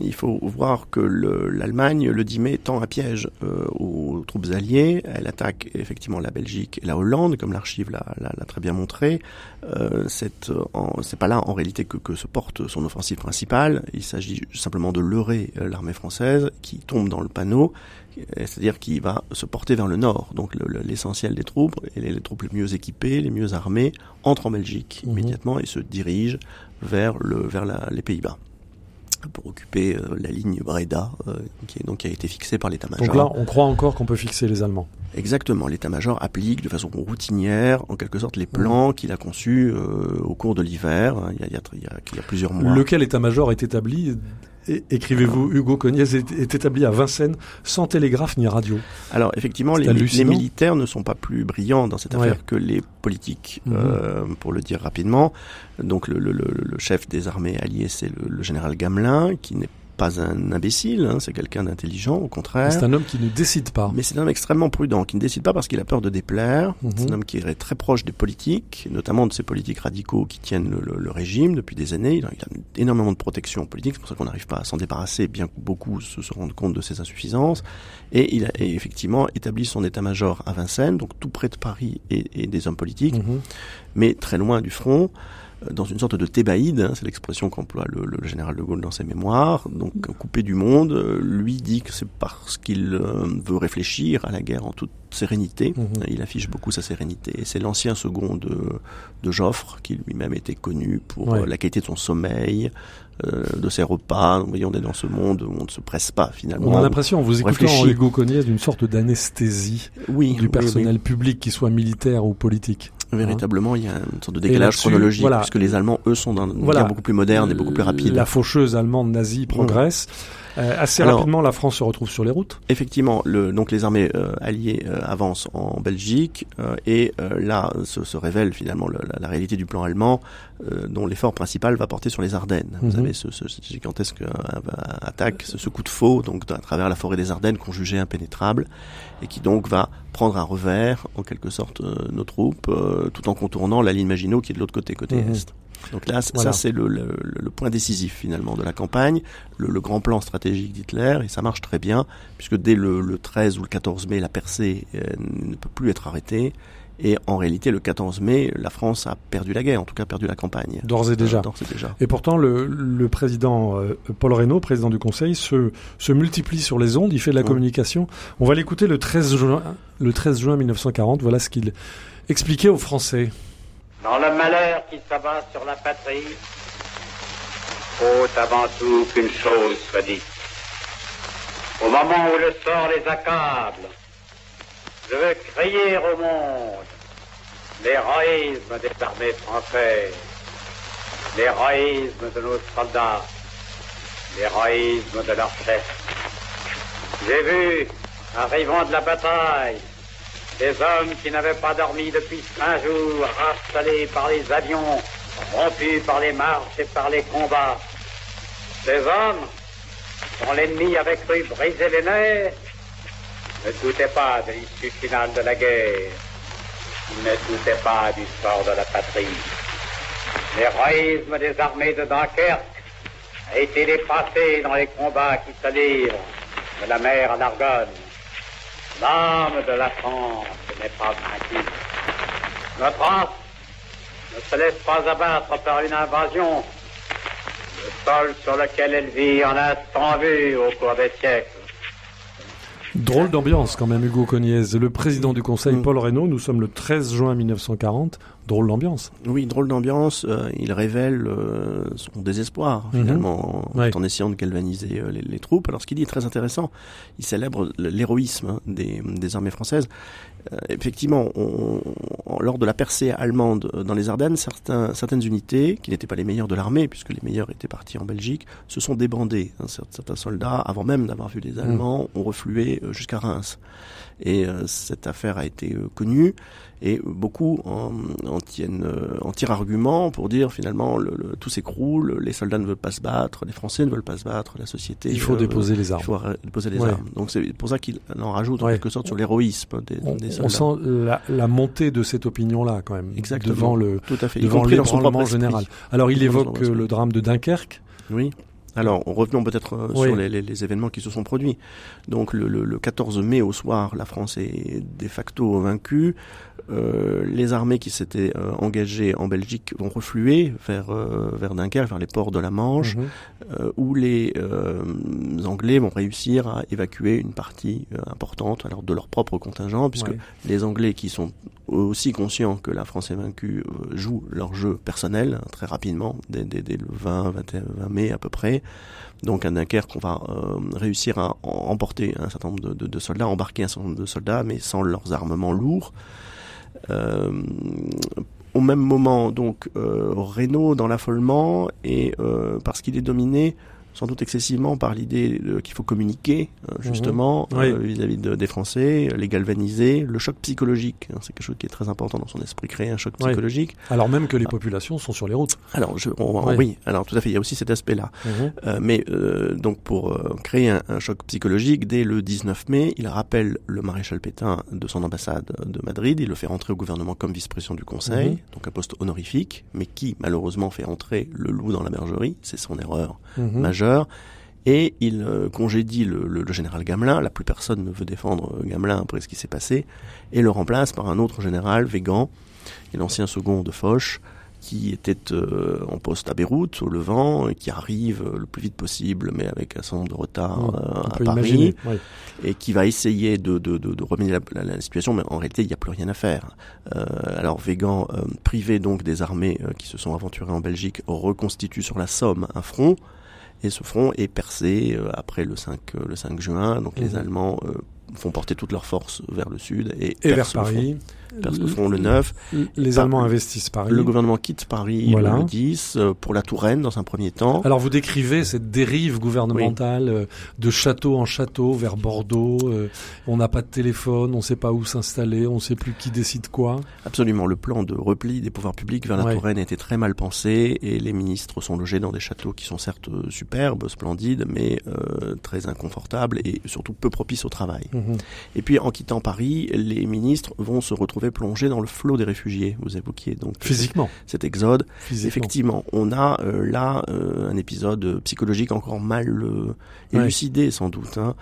D: il faut voir que l'Allemagne, le, 10 mai, tend un piège euh, aux troupes alliées. Elle attaque effectivement la Belgique et la Hollande, comme l'archive l'a très bien montré. Euh, c'est pas là en réalité que, que se porte son offensive principale. Il s'agit simplement de leurrer euh, l'armée française qui tombe dans le panneau c'est-à-dire qu'il va se porter vers le nord. Donc l'essentiel des troupes, et les, troupes les mieux équipées, les mieux armées, entrent en Belgique mhm. immédiatement et se dirigent vers, le, vers les Pays-Bas pour occuper euh, la ligne Breda, euh, qui, est, donc, qui a été fixée par l'état-major.
C: Donc là, on croit encore qu'on peut fixer les Allemands.
D: Exactement, l'état-major applique de façon routinière, en quelque sorte, les plans mhm. qu'il a conçus euh, au cours de l'hiver, il, il y a plusieurs mois.
C: Lequel état-major est établi écrivez-vous, Hugo Cognès est, établi à Vincennes sans télégraphe ni radio.
D: Alors effectivement, les, militaires ne sont pas plus brillants dans cette affaire que les politiques, mhm. euh, pour le dire rapidement. Donc le, le, le, chef des armées alliées, c'est le, général Gamelin, qui n'est pas un imbécile, hein, c'est quelqu'un d'intelligent, au contraire.
C: C'est un homme qui ne décide pas.
D: Mais c'est un homme extrêmement prudent, qui ne décide pas parce qu'il a peur de déplaire. Mhm. C'est un homme qui est très proche des politiques, notamment de ces politiques radicaux qui tiennent le, régime depuis des années. Il a, énormément de protection politique, c'est pour ça qu'on n'arrive pas à s'en débarrasser, bien que beaucoup se, rendent compte de ses insuffisances. Et il a effectivement établi son état-major à Vincennes, donc tout près de Paris et, des hommes politiques, mhm. mais très loin du front dans une sorte de thébaïde, hein, c'est l'expression qu'emploie le, le, général de Gaulle dans ses mémoires, donc coupé du monde, euh, lui dit que c'est parce qu'il euh, veut réfléchir à la guerre en toute sérénité, mhm. il affiche beaucoup sa sérénité, c'est l'ancien second de, de Joffre, qui lui-même était connu pour euh, la qualité de son sommeil, de ses repas. On est dans ce monde où on ne se presse pas finalement.
C: On a l'impression, en vous écoutant Hugo Cogniez, d'une sorte d'anesthésie
D: oui,
C: du personnel public, qui soit militaire ou politique.
D: Véritablement, il y a une sorte de décalage chronologique, puisque les Allemands, eux, sont dans une guerre beaucoup plus moderne et beaucoup plus rapide.
C: La faucheuse allemande nazie progresse. Euh, assez rapidement, la France se retrouve sur les routes.
D: Effectivement, le, donc les armées euh, alliées euh, avancent en Belgique et là se, se, révèle finalement la, la, réalité du plan allemand, dont l'effort principal va porter sur les Ardennes. Vous mhm. avez ce, ce, gigantesque attaque, ce, coup de faux, donc à travers la forêt des Ardennes qu'on jugeait impénétrable et qui donc va prendre un revers en quelque sorte nos troupes, tout en contournant la ligne Maginot qui est de l'autre côté, côté mhm. est. Donc là, ça c'est le, le, le, point décisif finalement de la campagne, le, le grand plan stratégique d'Hitler, et ça marche très bien, puisque dès le, 13 ou le 14 mai, la percée euh, ne peut plus être arrêtée. Et en réalité, le 14 mai, la France a perdu la guerre, en tout cas perdu la campagne.
C: D'ores et déjà.
D: Et déjà.
C: Et pourtant, le, le président euh, Paul Reynaud, président du Conseil, se, se multiplie sur les ondes, il fait de la communication. On va l'écouter le 13 juin, le 13 juin 1940. Voilà ce qu'il expliquait aux Français.
I: Dans le malheur qui s'abat sur la patrie, faut avant tout qu'une chose soit dite. Au moment où le sort les accable, je veux crier au monde l'héroïsme des armées françaises, l'héroïsme de nos soldats, l'héroïsme de leurs chefs. J'ai vu, arrivant de la bataille, des hommes qui n'avaient pas dormi depuis cinq jours, installés par les avions, rompus par les marches et par les combats. Ces hommes, dont l'ennemi avait cru briser les nerfs, ne doutaient pas de l'issue finale de la guerre, ne doutaient pas du sort de la patrie. L'héroïsme des armées de Dunkerque a été dépassé dans les combats qui se livrent de la mer à l'Argonne. L'âme de la France n'est pas vaincue. Notre France ne se laisse pas abattre par une invasion. Le sol sur lequel elle vit en a tant vu au cours des siècles.
C: Drôle d'ambiance quand même, Hugo Cogniez. Le président du Conseil,
D: Mm.
C: Paul Reynaud, nous sommes le 13 juin 1940. Drôle d'ambiance.
D: Oui, drôle d'ambiance. euh, il révèle euh, son désespoir
C: Mhm.
D: finalement en,
C: Ouais.
D: en essayant de galvaniser euh, les, les troupes. Alors ce qu'il dit est très intéressant. Il célèbre l'héroïsme hein, des, des armées françaises. Effectivement, on- on- lors de la percée allemande dans les Ardennes, certains, certaines unités, qui n'étaient pas les meilleures de l'armée, puisque les meilleurs étaient partis en Belgique, se sont débandés. hein. Cer- certains soldats, avant même d'avoir vu les Allemands, ont reflué jusqu'à Reims. Et cette affaire a été connue et beaucoup en, en tiennent euh, en tirent argument pour dire finalement le, le- tout s'écroule, les soldats ne veulent pas se battre, les Français ne veulent pas se battre, la société.
C: Il faut
D: euh,
C: déposer les
D: Il
C: armes.
D: faut arrêter de déposer les
C: Ouais.
D: armes. Donc c'est pour ça qu'il en rajoute en quelque sorte sur l'héroïsme des,
C: On,
D: des
C: on
D: soldats.
C: sent la, la montée de cette opinion-là quand même.
D: Exactement.
C: Devant le,
D: Tout à fait.
C: Devant l'ébranlement général. Alors il évoque euh, le drame de Dunkerque.
D: Oui. Alors, revenons peut-être
C: Oui.
D: sur les, les- les événements qui se sont produits. Donc, le, le- le 14 mai au soir, la France est de facto vaincue. Euh, les armées qui s'étaient euh, engagées en Belgique vont refluer vers, euh, vers Dunkerque, vers les ports de la Manche, euh, où les euh, Anglais vont réussir à évacuer une partie importante alors, de leur propre contingent, puisque
C: Ouais.
D: les Anglais qui sont aussi conscients que la France est vaincue euh, jouent leur jeu personnel hein, très rapidement, dès, dès- dès le 20, 21, 20 mai à peu près. Donc à Dunkerque, on va euh, réussir à emporter un certain nombre de, de- de soldats, embarquer un certain nombre de soldats, mais sans leurs armements lourds. Euh, au même moment, donc, euh, Renault dans l'affolement, et euh, parce qu'il est dominé sans doute excessivement par l'idée qu'il faut communiquer euh, justement
C: Mhm. Oui.
D: euh, vis-à-vis de- des Français, les galvaniser, le choc psychologique, hein, c'est quelque chose qui est très important dans son esprit, créer un choc
C: Oui.
D: psychologique.
C: Alors même que les populations sont sur les routes.
D: Alors, je, on-
C: Oui.
D: oui, alors tout à fait, il y a aussi cet aspect-là. Euh, mais euh, donc pour créer un, un choc psychologique, dès le 19 mai, il rappelle le maréchal Pétain de son ambassade de Madrid, il le fait rentrer au gouvernement comme vice-président du Conseil,
C: Mhm.
D: donc un poste honorifique, mais qui malheureusement fait entrer le loup dans la bergerie, c'est son erreur
C: Mhm.
D: Majeure. Et il euh, congédie le, le- le général Gamelin, la plus personne ne veut défendre euh, Gamelin après ce qui s'est passé, et le remplace par un autre général, Végan, qui est l'ancien second de Foch, qui était euh, en poste à Beyrouth, au Levant, et qui arrive le plus vite possible, mais avec un certain nombre de retards euh,
C: On
D: à Paris,
C: imaginer.
D: Et qui va essayer de, de, de, de remédier à la, la- la situation, mais en réalité, il n'y a plus rien à faire. Euh, alors, Végan, privé donc des armées qui se sont aventurées en Belgique, reconstitue sur la Somme un front, et ce front est percé euh, après le 5, euh, le 5 juin. Donc, les
C: Mhm.
D: Allemands euh, font porter toutes leurs forces vers le sud et,
C: Et vers
D: le front-
C: Paris.
D: percent le front le 9.
C: Les
D: Par-
C: Allemands investissent Paris.
D: Le gouvernement quitte Paris
C: Voilà.
D: le 10 euh, pour la Touraine dans un premier temps.
C: Alors vous décrivez cette dérive gouvernementale euh, de château en château vers Bordeaux. euh, on n'a pas de téléphone, on ne sait pas où s'installer, on ne sait plus qui décide quoi.
D: Absolument, le plan de repli des pouvoirs publics vers la
C: Ouais.
D: Touraine était très mal pensé et les ministres sont logés dans des châteaux qui sont certes superbes, splendides, mais euh, très inconfortables et surtout peu propices au travail.
C: Mhm.
D: Et puis en quittant Paris, les ministres vont se retrouver plongés dans le flot des réfugiés. Vous évoquiez donc
C: Physiquement.
D: cet exode.
C: Physiquement.
D: Effectivement, on a euh, là euh, un épisode psychologique encore mal euh,
C: Ouais.
D: élucidé sans doute, hein,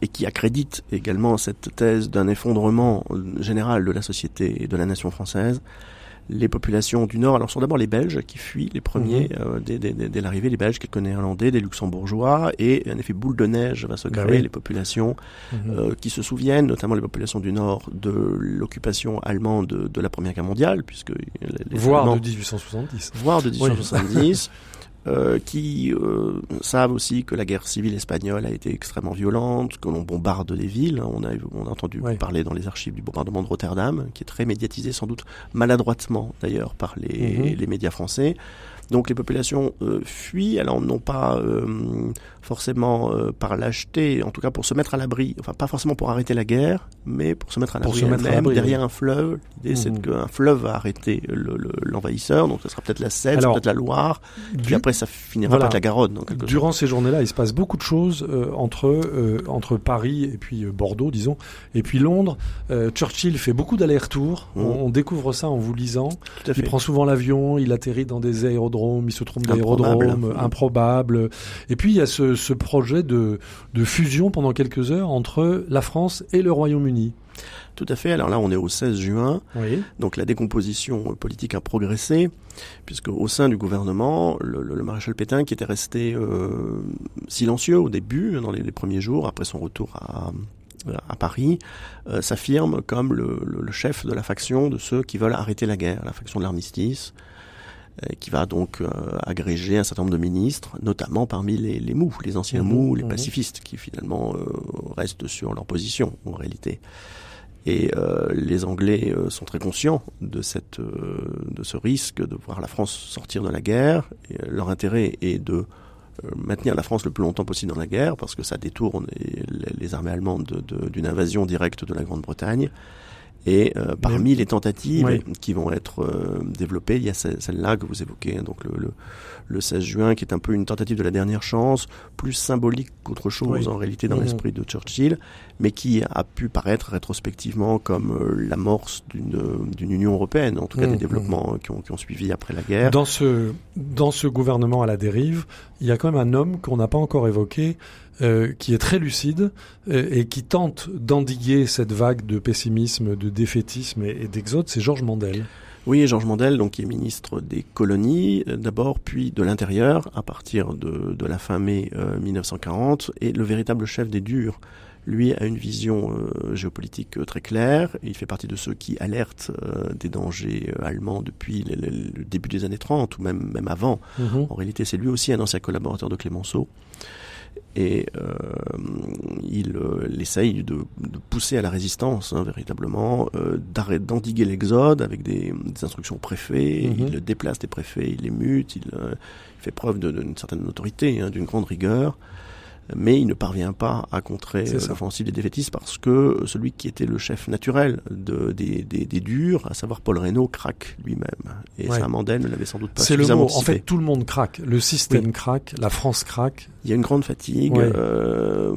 D: et qui accrédite également cette thèse d'un effondrement général de la société et de la nation française. Les populations du Nord, alors sont d'abord les Belges qui fuient, les premiers,
C: Mhm.
D: euh, dès, dès- dès- dès l'arrivée, les Belges, quelques Néerlandais, des Luxembourgeois, et un effet boule de neige va se
C: Bah
D: créer,
C: oui.
D: les populations
C: Mhm.
D: euh, qui se souviennent, notamment les populations du Nord, de l'occupation allemande de, de la Première Guerre mondiale, puisque les, les
C: Voire
D: Allemands-
C: de 1870.
D: voire de 1870, *laughs* euh, qui euh, savent aussi que la guerre civile espagnole a été extrêmement violente, que l'on bombarde des villes. On a, on a entendu parler dans les archives du bombardement de Rotterdam, qui est très médiatisé, sans doute maladroitement d'ailleurs par les, mhm. les médias français. Donc les populations euh, fuient, alors non pas forcément par lâcheté, en tout cas pour se mettre à l'abri, enfin pas forcément pour arrêter la guerre, mais pour se mettre à l'abri même derrière un fleuve. L'idée c'est mmh. qu'un fleuve va arrêter l'envahisseur, donc ce sera peut-être la Seine, peut-être la Loire, après ça finira par la Garonne.
C: Durant ces journées-là, il se passe beaucoup de choses entre entre Paris et puis Bordeaux, disons, et puis Londres. Churchill fait beaucoup d'allers-retours. Mmh. On, on, découvre ça en vous lisant. Il prend souvent l'avion, il atterrit dans des aérodromes il se trompe d'aérodrome, improbable. Et puis il y a ce, projet de, fusion pendant quelques heures entre la France et le Royaume-Uni.
D: Tout à fait. Alors là, on est au 16 juin. Donc la décomposition politique a progressé, puisque au sein du gouvernement, le, maréchal Pétain, qui était resté euh, silencieux au début, dans les, premiers jours, après son retour à, Paris, euh, s'affirme comme le, chef de la faction de ceux qui veulent arrêter la guerre, la faction de l'armistice. Euh, qui va donc euh, agréger un certain nombre de ministres, notamment parmi les, les mous, les anciens mhm, mous, les mhm. pacifistes, qui finalement euh, restent sur leur position en réalité. Et les Anglais sont très conscients de, cette, de ce risque de voir la France sortir de la guerre. Et leur intérêt est de maintenir la France le plus longtemps possible dans la guerre, parce que ça détourne les, armées allemandes d'une invasion directe de la Grande-Bretagne. Et euh, parmi les tentatives qui vont être euh, développées, il y a celle-là que vous évoquez, hein, donc le, le, le, 16 juin, qui est un peu une tentative de la dernière chance, plus symbolique qu'autre chose en réalité dans mmh. l'esprit de Churchill, mais qui a pu paraître rétrospectivement comme euh, l'amorce d'une union européenne, en tout cas des mmh, développements mmh. qui, ont, qui, ont, suivi après la guerre.
C: Dans ce, dans ce gouvernement à la dérive, il y a quand même un homme qu'on n'a pas encore évoqué, euh, qui est très lucide euh, et qui tente d'endiguer cette vague de pessimisme, de défaitisme et, d'exode, c'est Georges Mandel.
D: Oui, Georges Mandel, donc qui est ministre des colonies euh, d'abord, puis de l'intérieur à partir de, de, la fin mai 1940, et le véritable chef des durs. Lui a une vision géopolitique très claire. Il fait partie de ceux qui alertent des dangers allemands depuis le, début des années 30 ou même, même avant. Mhm. En réalité, c'est lui aussi un ancien collaborateur de Clémenceau et euh, il, euh, essaye de, de, pousser à la résistance hein, véritablement, euh, d'endiguer l'exode avec des, des, instructions préfets, mhm. il déplace des préfets, il les mute, il, il fait preuve d'une certaine autorité, hein, d'une grande rigueur mais il ne parvient pas à contrer l'offensive des défaitistes parce que celui qui était le chef naturel de, des, des, des durs, à savoir Paul Reynaud, craque lui-même. Et ouais. ça, Mandel ne l'avait sans doute pas
C: C'est le mot. En fait, tout le monde craque. Le système craque, la France craque.
D: Il y a une grande fatigue. Euh,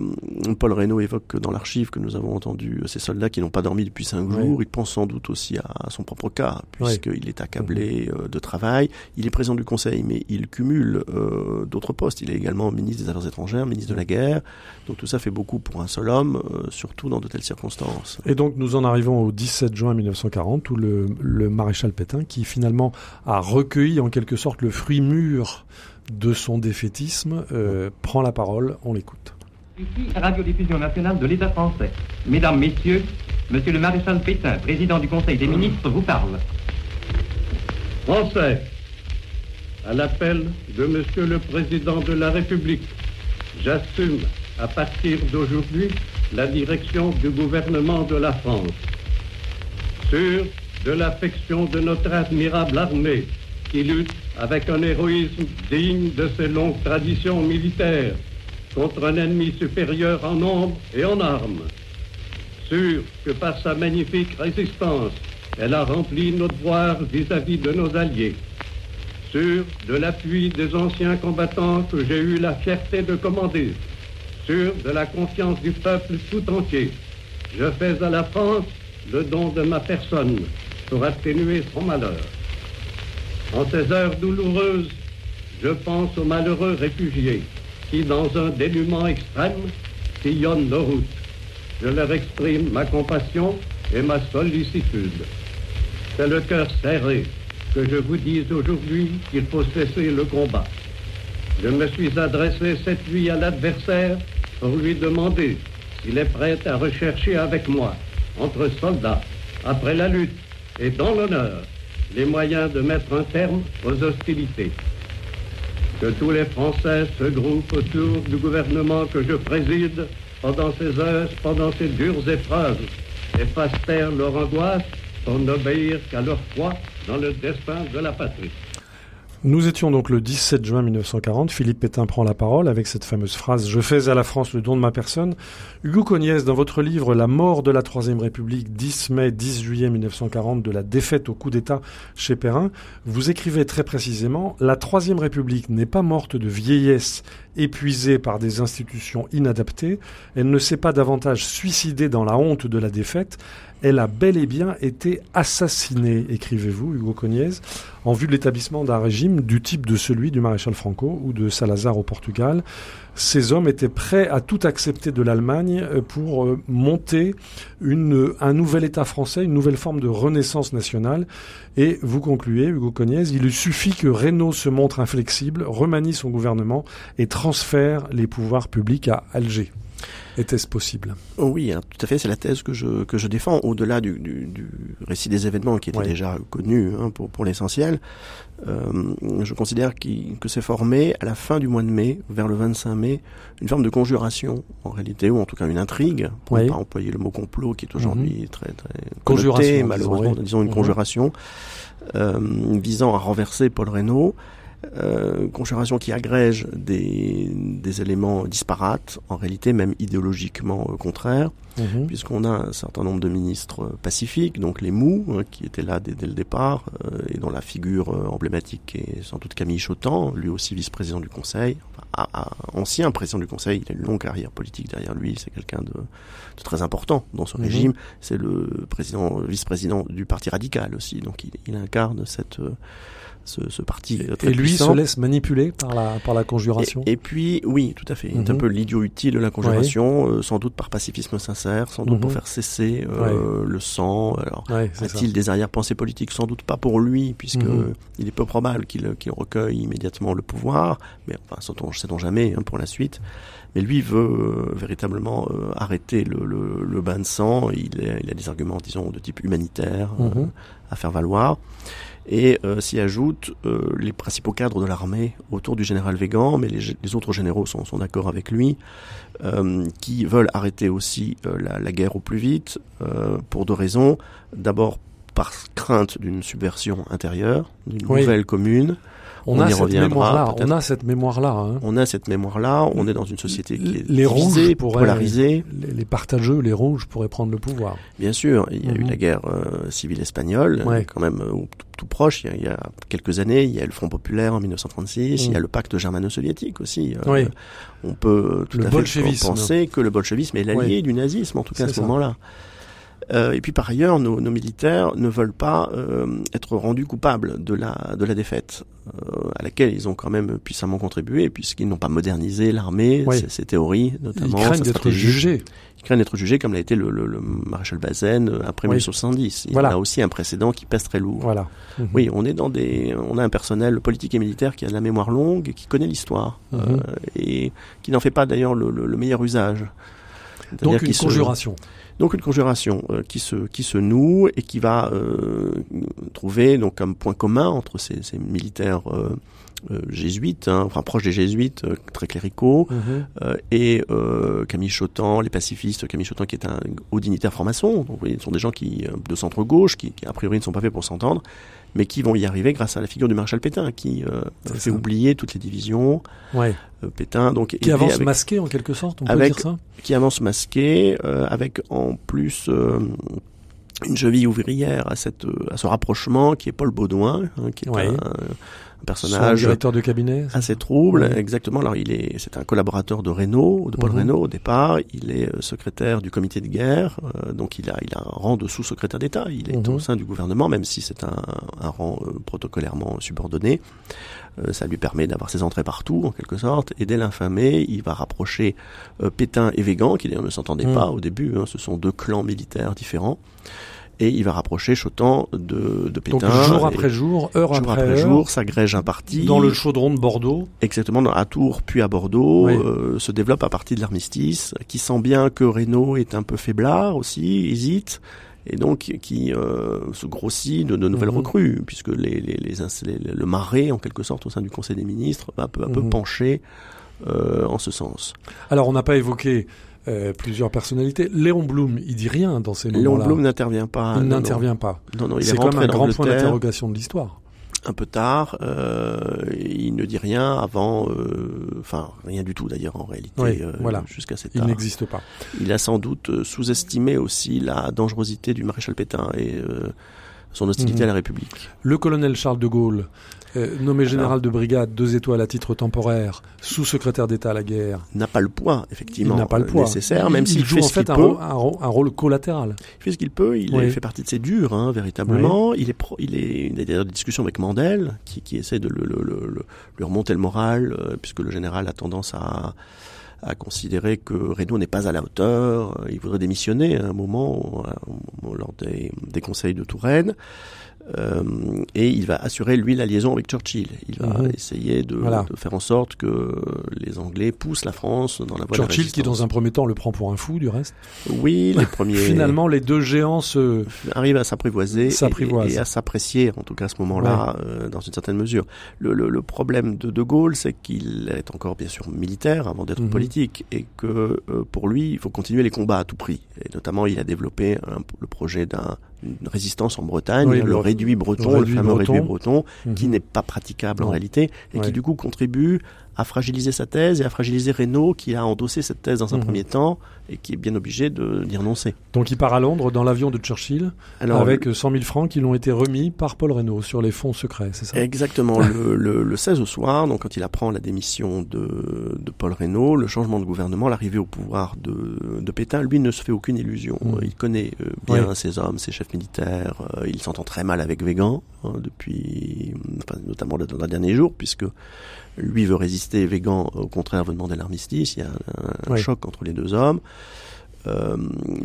D: Paul Reynaud évoque dans l'archive que nous avons entendu ces soldats qui n'ont pas dormi depuis cinq jours. Il pense sans doute aussi à son propre cas, puisqu'il est accablé euh, de travail. Il est président du Conseil, mais il cumule euh, d'autres postes. Il est également ministre des Affaires étrangères, ministre de la guerre. Donc tout ça fait beaucoup pour un seul homme, euh, surtout dans de telles circonstances.
C: Et donc nous en arrivons au 17 juin 1940, où le, le maréchal Pétain, qui finalement a recueilli en quelque sorte le fruit mûr de son défaitisme, euh, prend la parole, on l'écoute.
J: Ici, Radiodiffusion nationale de l'État français. Mesdames, Messieurs, Monsieur le maréchal Pétain, président du Conseil des ministres, vous parle.
K: Français, à l'appel de Monsieur le Président de la République, J'assume à partir d'aujourd'hui la direction du gouvernement de la France. Sûr de l'affection de notre admirable armée qui lutte avec un héroïsme digne de ses longues traditions militaires contre un ennemi supérieur en nombre et en armes. Sûr que par sa magnifique résistance, elle a rempli notre devoir vis-à-vis de nos alliés sûr de l'appui des anciens combattants que j'ai eu la fierté de commander, sûr de la confiance du peuple tout entier. Je fais à la France le don de ma personne pour atténuer son malheur. En ces heures douloureuses, je pense aux malheureux réfugiés qui, dans un dénuement extrême, sillonnent nos routes. Je leur exprime ma compassion et ma sollicitude. C'est le cœur serré que je vous dise aujourd'hui qu'il faut cesser le combat. Je me suis adressé cette nuit à l'adversaire pour lui demander s'il est prêt à rechercher avec moi, entre soldats, après la lutte et dans l'honneur, les moyens de mettre un terme aux hostilités.
L: que tous les Français se groupent autour du gouvernement que je préside pendant ces heures, pendant ces dures épreuves, et fassent taire leur angoisse pour n'obéir qu'à leur foi dans le destin de la patrie.
C: Nous étions donc le 17 juin 1940. Philippe Pétain prend la parole avec cette fameuse phrase Je fais à la France le don de ma personne. Hugo Cognès, dans votre livre La mort de la Troisième République, 10 mai, 10 juillet 1940, de la défaite au coup d'État chez Perrin, vous écrivez très précisément La Troisième République n'est pas morte de vieillesse épuisée par des institutions inadaptées. Elle ne s'est pas davantage suicidée dans la honte de la défaite elle a bel et bien été assassinée, écrivez-vous, Hugo Cognès, en vue de l'établissement d'un régime du type de celui du maréchal Franco ou de Salazar au Portugal. Ces hommes étaient prêts à tout accepter de l'Allemagne euh, pour euh, monter une, un nouvel État français, une nouvelle forme de renaissance nationale. Et vous concluez, Hugo Cognès, il suffit que Renault se montre inflexible, remanie son gouvernement et transfère les pouvoirs publics à Alger. Était-ce possible?
D: Oh Oui, hein, tout à fait. C'est la thèse que je, que je défends, au-delà du, du, du, récit des événements qui était déjà connu hein, pour, pour l'essentiel. Euh, je considère que s'est formé à la fin du mois de mai, vers le 25 mai, une forme de conjuration en réalité, ou en tout cas une intrigue, pour ne pas employer le mot complot qui est aujourd'hui mhm. très, très conjuration, malheureusement, disons, une mhm. conjuration euh, visant à renverser Paul Reynaud euh, conjuration qui agrège des, des, éléments disparates, en réalité même idéologiquement euh, contraires, mhm. puisqu'on a un certain nombre de ministres euh, pacifiques, donc les mous, hein, qui étaient là dès, le départ, euh, et dont la figure emblématique est sans doute Camille Chotan, lui aussi vice-président du Conseil, enfin, ancien président du Conseil, il a une longue carrière politique derrière lui, c'est quelqu'un de, de, très important dans ce mhm. régime, c'est le président, vice-président du Parti radical aussi, donc il, il incarne cette ce, ce parti
C: très Et lui se laisse manipuler par la, par la conjuration
D: et, puis, oui, tout à fait. C'est un mhm. peu l'idiot utile de la conjuration, euh, sans doute par pacifisme sincère, sans doute pour mhm. faire cesser euh, le sang. Alors, a-t-il des arrière-pensées politiques? Sans doute pas pour lui, puisque mhm. il est peu probable qu'il recueille immédiatement le pouvoir, mais enfin, sait-on jamais hein, pour la suite. Mais lui veut euh, véritablement arrêter le, le, le, bain de sang. Il, il, a des arguments, disons, de type humanitaire à faire valoir et euh, s'y ajoutent euh, les principaux cadres de l'armée autour du général Végan, mais les, autres généraux sont, sont d'accord avec lui, euh, qui veulent arrêter aussi la, la, guerre au plus vite pour deux raisons. D'abord par crainte d'une subversion intérieure, d'une nouvelle commune.
C: On, a cette mémoire-là. On a cette mémoire-là. Hein.
D: On a cette mémoire-là. On est dans une société qui est
C: les
D: rouges polarisée.
C: Les, les, partageux, les rouges pourraient prendre le pouvoir.
D: Bien sûr. Il y a eu mhm. la guerre euh, civile espagnole, quand même euh, tout, proche. Il y, a, quelques années, il y a le Front populaire en 1936. Il y a mhm. le pacte germano-soviétique aussi.
C: Euh, oui.
D: On peut tout à fait penser que le bolchevisme est l'allié du nazisme, en tout cas à ce moment-là. Euh, et puis par ailleurs, nos, nos, militaires ne veulent pas euh, être rendus coupables de la, de la défaite, euh, à laquelle ils ont quand même puissamment contribué, puisqu'ils n'ont pas modernisé l'armée, ses, théories notamment.
C: Ils craignent d'être jugés.
D: Ils craignent d'être jugés, comme l'a été le, le, le maréchal Bazaine après oui. 1970. Il voilà. a aussi un précédent qui pèse très lourd.
C: Voilà.
D: Oui, on est dans des, on a un personnel politique et militaire qui a de la mémoire longue, et qui connaît l'histoire mhm. euh, et qui n'en fait pas d'ailleurs le, meilleur usage.
C: Donc une conjuration.
D: Donc une conjuration euh, qui se qui se noue et qui va euh, trouver donc comme point commun entre ces, ces militaires euh, euh jésuites, hein, enfin proches des jésuites, euh, très cléricaux, mhm. et Camille Chotan, les pacifistes, Camille Chotan qui est un haut dignitaire franc-maçon, donc ce sont des gens qui de centre gauche, qui, qui a priori ne sont pas faits pour s'entendre, mais qui vont y arriver grâce à la figure du maréchal Pétain, qui euh, fait oublier toutes les divisions.
C: Ouais.
D: Euh, Pétain, donc
C: qui avance masqué en quelque sorte, on
D: avec,
C: peut dire ça
D: Qui avance masqué, euh, avec en plus euh, une cheville ouvrière à cette à ce rapprochement, qui est Paul Baudouin, hein, qui est ouais. un, personnage
C: directeur de cabinet
D: assez trouble exactement. Alors il est c'est un collaborateur de Renault de Paul mmh. Renault au départ. Il est euh, secrétaire du comité de guerre euh, donc il a il a un rang de sous-secrétaire d'État. Il est mmh. au sein du gouvernement même si c'est un, un rang euh, protocolairement subordonné. Euh, ça lui permet d'avoir ses entrées partout en quelque sorte. Et dès l'infamé il va rapprocher euh, Pétain et Végan qui d'ailleurs ne s'entendaient mmh. pas au début hein, ce sont deux clans militaires différents et il va rapprocher Chotan de, de Pétain.
C: Donc jour après jour, heure
D: jour
C: après,
D: après jour, s'agrège un parti.
C: Dans le chaudron de Bordeaux.
D: Exactement, à Tours puis à Bordeaux, oui. euh, se développe à partir de l'armistice, qui sent bien que Renault est un peu faiblard aussi, hésite, et donc qui se grossit de, de nouvelles mhm. recrues, puisque les, les, les, le marais, en quelque sorte, au sein du Conseil des ministres, va peu à peu mhm. pencher en ce sens.
C: Alors, on n'a pas évoqué euh, plusieurs personnalités. Léon Blum, il dit rien dans ces moments-là.
D: Léon Blum n'intervient pas.
C: Il n'intervient pas.
D: Non, non, il
C: c'est
D: comme
C: un grand point d'interrogation de l'histoire.
D: Un peu tard, euh, il ne dit rien avant, euh, enfin rien du tout d'ailleurs en réalité,
C: oui, voilà.
D: jusqu'à cet
C: Il n'existe pas.
D: Il a sans doute sous-estimé aussi la dangerosité du maréchal Pétain et son hostilité mhm. à la République.
C: Le colonel Charles de Gaulle, euh, nommé général de brigade, deux étoiles à titre temporaire, sous-secrétaire d'État à la guerre.
D: N'a pas le poids, effectivement,
C: il n'a pas le poids.
D: nécessaire, même s'il
C: joue
D: fait
C: en fait un, rôle, un, rôle collatéral.
D: Il fait ce qu'il peut, il fait partie de ces durs, hein, véritablement. Il est, pro, il est, il a des discussions avec Mandel, qui, qui essaie de le, le, le, lui remonter le moral, euh, puisque le général a tendance à à considérer que Reynaud n'est pas à la hauteur. Il voudrait démissionner à un moment lors des, des conseils de Touraine. Euh, et il va assurer lui la liaison avec Churchill. Il va mhm. essayer de, de, faire en sorte que les Anglais poussent la France dans la voie
C: Churchill
D: de la
C: qui dans un premier temps le prend pour un fou du reste.
D: Oui, les *laughs* premiers.
C: Finalement, les deux géants se
D: arrivent à s'apprivoiser et, à s'apprécier en tout cas à ce moment-là euh, dans une certaine mesure. Le, le, le problème de De Gaulle, c'est qu'il est encore bien sûr militaire avant d'être mhm. politique et que euh, pour lui, il faut continuer les combats à tout prix. Et notamment, il a développé un, le projet d'un une résistance en Bretagne, le, réduit breton, le, fameux réduit breton, qui mhm. n'est pas praticable en réalité et qui du coup contribue à fragiliser sa thèse et à fragiliser Renault qui a endossé cette thèse dans un mhm. premier temps et qui est bien obligé d'y renoncer.
C: Donc il part à Londres dans l'avion de Churchill avec 100 000 francs qui lui ont été remis par Paul Renault sur les fonds secrets, c'est ça?
D: Exactement. *laughs* le, le, le, 16 au soir, donc quand il apprend la démission de, de Paul Renault, le changement de gouvernement, l'arrivée au pouvoir de, de Pétain, lui ne se fait aucune illusion. Mhm. Il connaît euh, bien ses hommes, ses chefs militaires. Euh, il s'entend très mal avec Végan hein, depuis, enfin, notamment dans les derniers jours, puisque lui veut résister, Végan au contraire veut demander l'armistice. Il y a un, choc entre les deux hommes. Euh,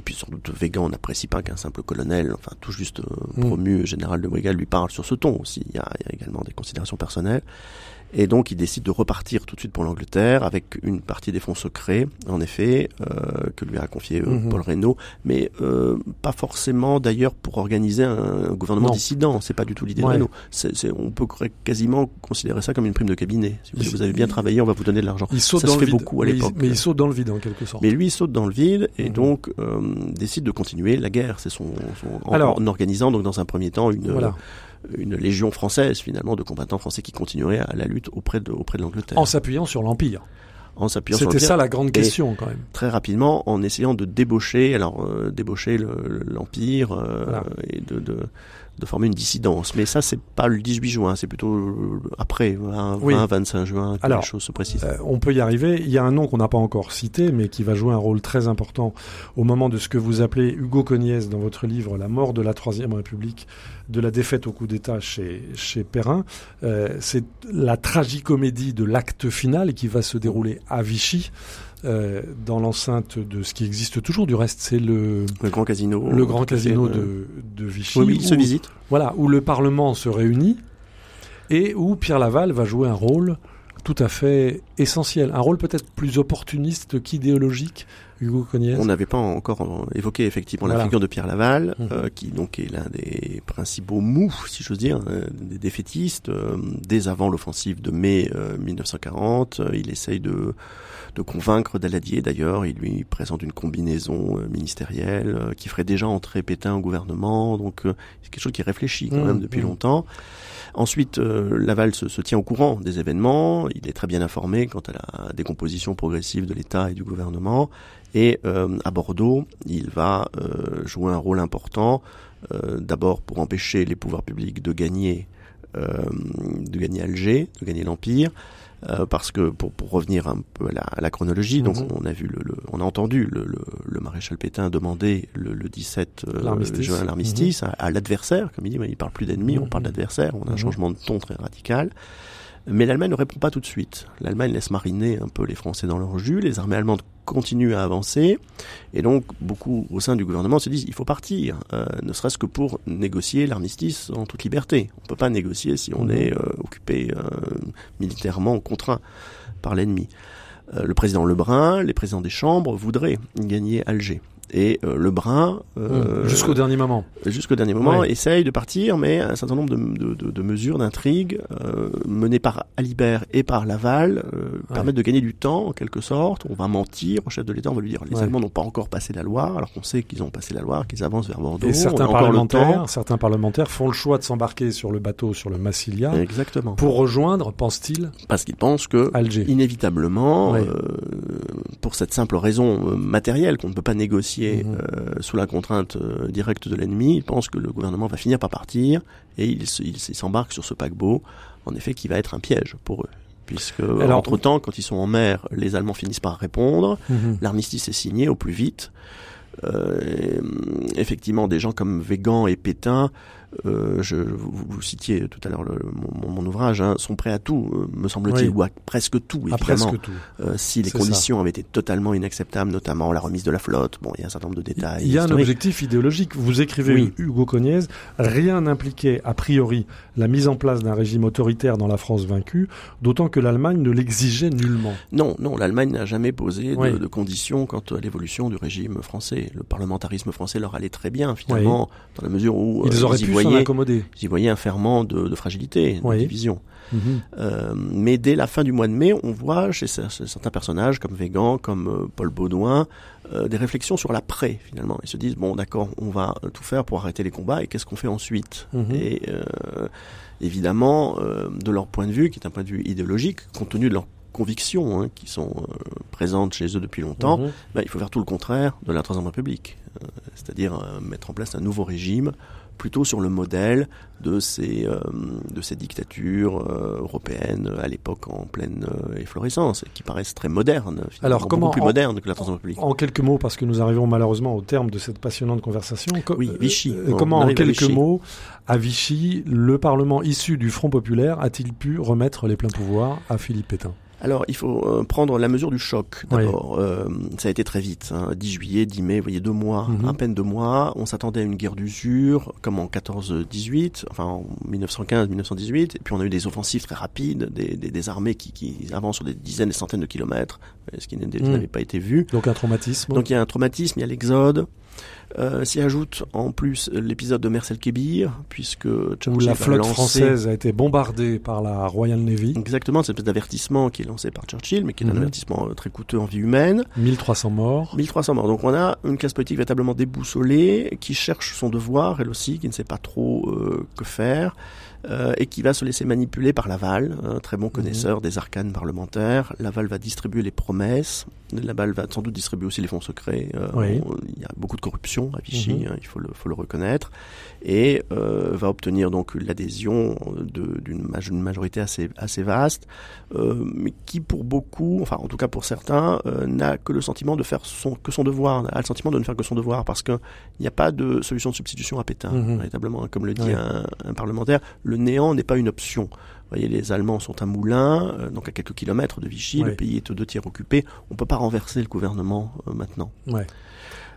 D: puis sans doute Végan n'apprécie pas qu'un simple colonel, enfin tout juste euh, mm. promu général de brigade, lui parle sur ce ton aussi. Il y a, il y a également des considérations personnelles. Et donc il décide de repartir tout de suite pour l'Angleterre avec une partie des fonds secrets, en effet, euh, que lui a confié euh, mhm. Paul Reynaud, mais euh, pas forcément d'ailleurs pour organiser un, gouvernement dissident. C'est pas du tout l'idée de Reynaud. on peut quasiment considérer ça comme une prime de cabinet. Si vous, avez bien travaillé, on va vous donner de l'argent. Ça
C: dans
D: se
C: fait
D: beaucoup à l'époque.
C: Mais, il saute dans le vide en quelque sorte.
D: Mais lui, il saute dans le vide et mhm. donc décide de continuer la guerre. C'est son, son en, organisant donc dans un premier temps une une légion française finalement de combattants français qui continueraient à la lutte auprès de, auprès de l'Angleterre.
C: En s'appuyant sur l'Empire.
D: En s'appuyant
C: C'était ça la grande question quand même.
D: Très rapidement, en essayant de débaucher, alors euh, débaucher l'Empire euh, et de, de de former une dissidence. Mais ça, c'est pas le 18 juin, c'est plutôt après, 20, 25 juin, que
C: Alors,
D: les choses se précisent.
C: Euh, on peut y arriver. Il y a un nom qu'on n'a pas encore cité, mais qui va jouer un rôle très important au moment de ce que vous appelez Hugo Cognès dans votre livre La mort de la Troisième République, de la défaite au coup d'État chez, chez Perrin. Euh, c'est la tragicomédie de l'acte final qui va se dérouler à Vichy. Euh, dans l'enceinte de ce qui existe toujours. Du reste, c'est le,
D: le grand casino,
C: le grand casino de, de Vichy.
D: Oui, il se visite.
C: Voilà, où le Parlement se réunit et où Pierre Laval va jouer un rôle tout à fait essentiel, un rôle peut-être plus opportuniste qu'idéologique. Hugo Cognès.
D: On n'avait pas encore évoqué effectivement la figure de Pierre Laval, mmh. euh, qui donc est l'un des principaux mous, si j'ose dire, euh, des défaitistes. dès avant l'offensive de mai 1940, il essaye de de convaincre Daladier d'ailleurs. Il lui présente une combinaison euh, ministérielle euh, qui ferait déjà entrer Pétain au gouvernement. Donc euh, c'est quelque chose qui réfléchit quand mmh, même depuis mmh. longtemps. Ensuite, Laval se, se, tient au courant des événements. Il est très bien informé quant à la décomposition progressive de l'État et du gouvernement. Et à Bordeaux, il va jouer un rôle important, d'abord pour empêcher les pouvoirs publics de gagner, de gagner Alger, de gagner l'Empire. Euh, parce que pour, pour revenir un peu à la, à la chronologie, donc mhm. on a vu le, le, on a entendu le, le, le, maréchal Pétain demander le, le 17 euh, juin l'armistice mhm. à, l'adversaire, comme il dit, il parle plus d'ennemis, on parle mhm. d'adversaire, on a un changement de ton très radical. Mais l'Allemagne ne répond pas tout de suite. L'Allemagne laisse mariner un peu les Français dans leur jus, les armées allemandes continuent à avancer, et donc beaucoup au sein du gouvernement se disent il faut partir, euh, ne serait-ce que pour négocier l'armistice en toute liberté. On ne peut pas négocier si on est euh, occupé euh, militairement, contraint par l'ennemi. le président Lebrun, les présidents des chambres voudraient gagner Alger. Et euh, Lebrun,
C: euh, mmh. jusqu'au dernier moment,
D: jusqu'au dernier moment, essaye de partir, mais un certain nombre de, de, de mesures, d'intrigues euh, menées par Alibert et par Laval euh, permettent de gagner du temps, en quelque sorte. On va mentir au chef de l'État, on va lui dire les Allemands n'ont pas encore passé la loi, alors qu'on sait qu'ils ont passé la loi, qu'ils avancent vers Bordeaux.
C: Et certains parlementaires, certains parlementaires font le choix de s'embarquer sur le bateau, sur le Massilia,
D: exactement,
C: pour rejoindre, pense-t-il,
D: parce qu'ils pensent que
C: Alger.
D: inévitablement, pour cette simple raison matérielle qu'on ne peut pas négocier Mhm. Euh, sous la contrainte euh, directe de l'ennemi, il pense que le gouvernement va finir par partir et il, s'embarque sur ce paquebot, en effet, qui va être un piège pour eux puisque entre-temps, quand ils sont en mer, les Allemands finissent par répondre, mhm. l'armistice est signé au plus vite. Euh, effectivement, des gens comme Végan et Pétain euh, je, vous, citiez tout à l'heure mon, mon, ouvrage, hein, sont prêts à tout, euh, me semble-t-il, ou à presque tout, évidemment.
C: presque tout.
D: Euh, si les conditions avaient été totalement inacceptables, notamment la remise de la flotte, bon, il y a un certain nombre de détails.
C: Il y a un objectif idéologique. Vous écrivez, Hugo Cognez, rien n'impliquait a priori la mise en place d'un régime autoritaire dans la France vaincue, d'autant que l'Allemagne ne l'exigeait nullement.
D: Non, non, l'Allemagne n'a jamais posé de, de, conditions quant à l'évolution du régime français. Le parlementarisme français leur allait très bien, finalement, dans la mesure où
C: ils auraient pu voyez,
D: J'y voyais un ferment de, de fragilité, de division. Mhm. Euh, mais dès la fin du mois de mai, on voit chez, certains personnages comme Végan, comme euh, Paul Baudouin, euh, des réflexions sur l'après finalement. Ils se disent bon d'accord, on va tout faire pour arrêter les combats et qu'est-ce qu'on fait ensuite mhm. Et évidemment, de leur point de vue, qui est un point de vue idéologique, compte tenu de leurs convictions hein, qui sont présentes chez eux depuis longtemps, mhm. bah, il faut faire tout le contraire de la Troisième République, c'est-à-dire mettre en place un nouveau régime plutôt sur le modèle de ces, euh, de ces dictatures euh, européennes à l'époque en pleine euh, efflorescence, qui paraissent très modernes, Alors, comment, beaucoup plus modernes que la Troisième République.
C: En quelques mots, parce que nous arrivons malheureusement au terme de cette passionnante conversation.
D: oui, Vichy.
C: comment, en quelques mots, à Vichy, le Parlement issu du Front populaire a-t-il pu remettre les pleins pouvoirs à Philippe Pétain?
D: Alors, il faut euh, prendre la mesure du choc d'abord. Euh, ça a été très vite, hein, 10 juillet, 10 mai, vous voyez, deux mois, mhm. à peine deux mois. On s'attendait à une guerre d'usure, comme en 14-18, enfin en 1915-1918. Et puis on a eu des offensives très rapides, des, des, des armées qui, qui, avancent sur des dizaines et centaines de kilomètres, ce qui mhm. n'avait pas été vu.
C: Donc un traumatisme.
D: Donc il y a un traumatisme, il y a l'exode. Euh, S'y ajoute en plus l'épisode de Marcel Kébir, puisque
C: Churchill Où la flotte française a été bombardée par la Royal Navy.
D: Exactement, c'est espèce d'avertissement qui est lancé par Churchill, mais qui est un mhm. avertissement euh, très coûteux en vie humaine.
C: 1300 morts.
D: 1300 morts. Donc on a une classe politique véritablement déboussolée, qui cherche son devoir, elle aussi, qui ne sait pas trop euh, que faire. Euh, et qui va se laisser manipuler par Laval, un très bon mhm. connaisseur des arcanes parlementaires. Laval va distribuer les promesses, Laval va sans doute distribuer aussi les fonds secrets. Euh, il y a beaucoup de corruption à Vichy, mhm. hein, il faut le, faut le reconnaître, et euh, va obtenir donc l'adhésion d'une majorité assez, assez vaste, mais qui pour beaucoup, enfin en tout cas pour certains, n'a que le sentiment de faire son, que son devoir, a le sentiment de ne faire que son devoir, parce qu'il n'y a pas de solution de substitution à Pétain, mhm. véritablement, hein, comme le dit un, un parlementaire le néant n'est pas une option. Vous voyez, les Allemands sont à Moulins, euh, donc à quelques kilomètres de Vichy, le pays est aux deux tiers occupé. On ne peut pas renverser le gouvernement euh, maintenant.
C: Ouais.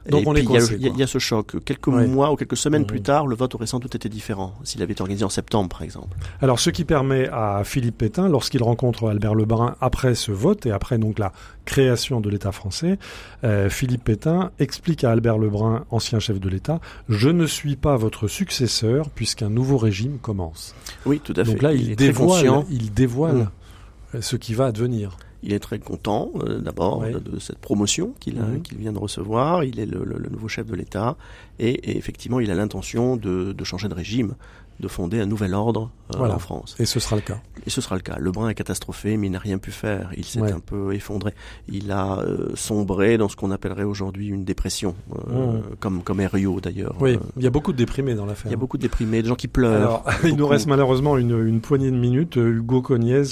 D: Donc on il, y a, ce choc. Quelques mois ou quelques semaines plus tard, le vote aurait sans doute été différent s'il avait été organisé en septembre, par exemple.
C: Alors, ce qui permet à Philippe Pétain, lorsqu'il rencontre Albert Lebrun après ce vote et après donc la création de l'État français, euh, Philippe Pétain explique à Albert Lebrun, ancien chef de l'État, je ne suis pas votre successeur puisqu'un nouveau régime commence.
D: Oui, tout à fait.
C: Donc là, il, dévoile, il dévoile mm. ce qui va advenir.
D: Il est très content euh, d'abord de, cette promotion qu'il mhm. qu'il vient de recevoir. Il est le, le, nouveau chef de l'État et, et, effectivement il a l'intention de, de, changer de régime de fonder un nouvel ordre euh, en France.
C: Et ce sera le cas.
D: Et ce sera le cas. Lebrun est catastrophé, mais il n'a rien pu faire. Il s'est un peu effondré. Il a euh, sombré dans ce qu'on appellerait aujourd'hui une dépression, euh, mmh. comme comme Herriot d'ailleurs.
C: Oui, il y a beaucoup de déprimés dans l'affaire.
D: Il y a beaucoup de déprimés, de gens qui pleurent. Alors, *laughs*
C: il nous reste malheureusement une, une poignée de minutes. Hugo Cognez,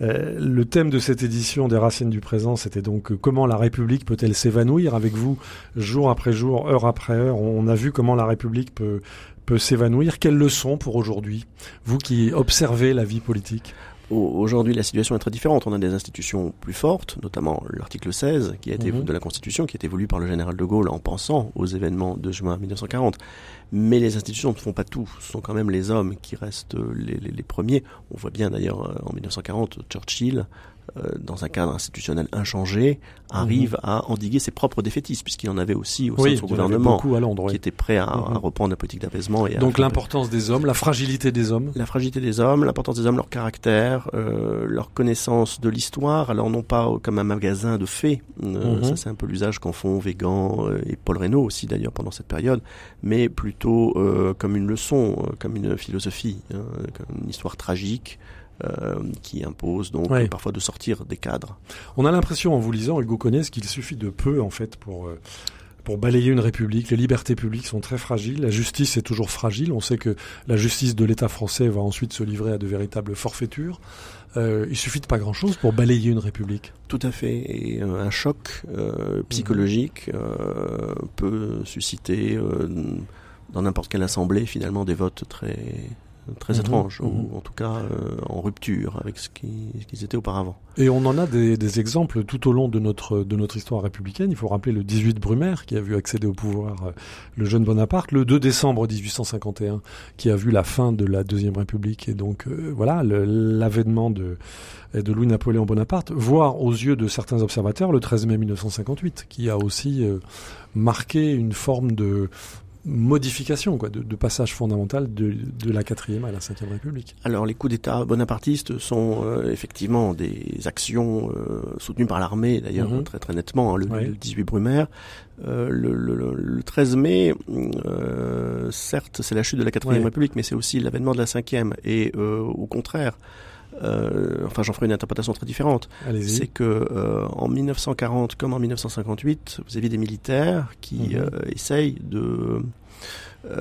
C: le thème de cette édition des Racines du présent, c'était donc comment la République peut-elle s'évanouir avec vous jour après jour, heure après heure? On a vu comment la République peut peut s'évanouir. Quelles leçons pour aujourd'hui, vous qui observez la vie politique?
D: Aujourd'hui, la situation est très différente. On a des institutions plus fortes, notamment l'article 16 qui a été mhm. de la Constitution, qui a été voulu par le général de Gaulle en pensant aux événements de juin 1940. Mais les institutions ne font pas tout. Ce sont quand même les hommes qui restent les, les, les premiers. On voit bien d'ailleurs euh, en 1940 Churchill dans un cadre institutionnel inchangé, arrive mhm. à endiguer ses propres défaitismes, puisqu'il en avait aussi au sein de son gouvernement,
C: à Londres,
D: qui était prêt à, mhm. reprendre la politique d'apaisement.
C: Donc l'importance des hommes, la fragilité des hommes.
D: La fragilité des hommes, l'importance des hommes, leur caractère, euh, leur connaissance de l'histoire. Alors non pas comme un magasin de faits, euh, mhm. ça c'est un peu l'usage qu'en font Végan euh, et Paul Reynaud aussi d'ailleurs pendant cette période, mais plutôt euh, comme une leçon, comme une philosophie, hein, comme une histoire tragique. Euh, qui impose donc parfois de sortir des cadres.
C: On a l'impression en vous lisant Hugo Cognès qu'il suffit de peu en fait pour euh, pour balayer une république. Les libertés publiques sont très fragiles, la justice est toujours fragile. On sait que la justice de l'État français va ensuite se livrer à de véritables forfaitures. Euh, il suffit de pas grand-chose pour balayer une république.
D: Tout à fait. Et euh, un choc euh, psychologique euh, peut susciter dans n'importe quelle assemblée finalement des votes très très mhm. étrange, ou mhm. en tout cas euh, en rupture avec ce qu'ils étaient auparavant.
C: Et on en a des, des, exemples tout au long de notre, de notre histoire républicaine. Il faut rappeler le 18 Brumaire, qui a vu accéder au pouvoir euh, le jeune Bonaparte, le 2 décembre 1851, qui a vu la fin de la Deuxième République, et donc euh, voilà l'avènement de, de Louis-Napoléon Bonaparte, voire aux yeux de certains observateurs le 13 mai 1958, qui a aussi marqué une forme de modification, quoi, de, passage fondamental de, de la quatrième à la cinquième République.
D: Alors les coups d'État bonapartistes sont euh, effectivement des actions euh, soutenues par l'armée, d'ailleurs mhm. très très nettement. Hein, le, 18 Brumaire, euh, le, le, 13 mai, certes c'est la chute de la quatrième République, mais c'est aussi l'avènement de la cinquième. Et au contraire, euh, enfin j'en ferai une interprétation très différente, c'est que euh, en 1940 comme en 1958, vous avez des militaires qui mhm. euh, essayent de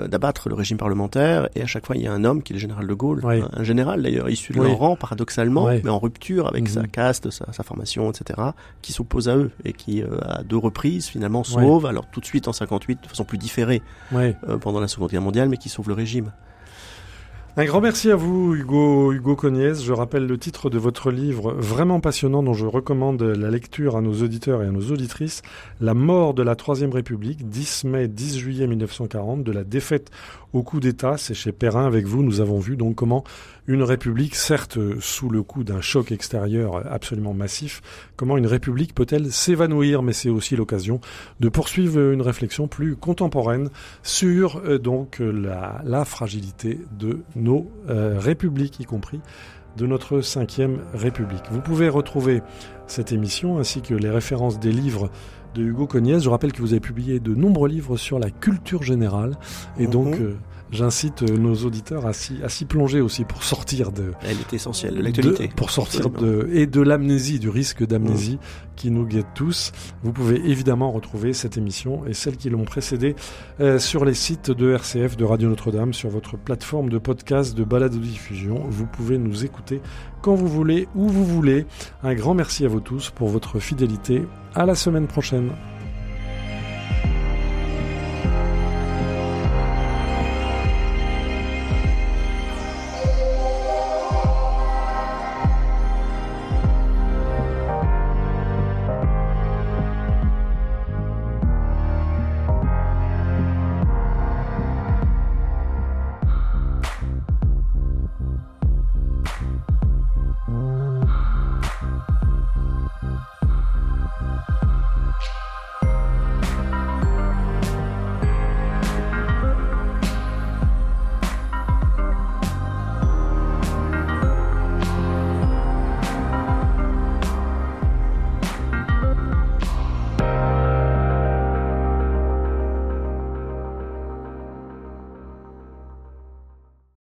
D: d'abattre le régime parlementaire et à chaque fois il y a un homme qui est le général de Gaulle, un, général d'ailleurs issu de leur rang paradoxalement, mais en rupture avec sa mhm. caste, sa, sa, formation, etc., qui s'oppose à eux et qui à deux reprises finalement sauve, alors tout de suite en 58 de façon plus différée pendant la Seconde Guerre mondiale, mais qui sauve le régime.
C: Un grand merci à vous, Hugo, Hugo Cognès. Je rappelle le titre de votre livre vraiment passionnant dont je recommande la lecture à nos auditeurs et à nos auditrices. La mort de la Troisième République, 10 mai, 10 juillet 1940, de la défaite au coup d'État. C'est chez Perrin avec vous. Nous avons vu donc comment une république, certes sous le coup d'un choc extérieur absolument massif, comment une république peut-elle s'évanouir, mais c'est aussi l'occasion de poursuivre une réflexion plus contemporaine sur euh, donc la, la, fragilité de nos euh, républiques, y compris de notre cinquième république. Vous pouvez retrouver cette émission ainsi que les références des livres de Hugo Cognès. Je rappelle que vous avez publié de nombreux livres sur la culture générale et donc mhm. euh, J'incite euh, nos auditeurs à s'y, à s'y plonger aussi pour sortir de.
D: Elle est essentielle, de l'actualité.
C: pour sortir de, et de l'amnésie, du risque d'amnésie mmh. qui nous guette tous. Vous pouvez évidemment retrouver cette émission et celles qui l'ont précédée euh, sur les sites de RCF, de Radio Notre-Dame, sur votre plateforme de podcast, de balade de diffusion. Vous pouvez nous écouter quand vous voulez, où vous voulez. Un grand merci à vous tous pour votre fidélité. À la semaine prochaine.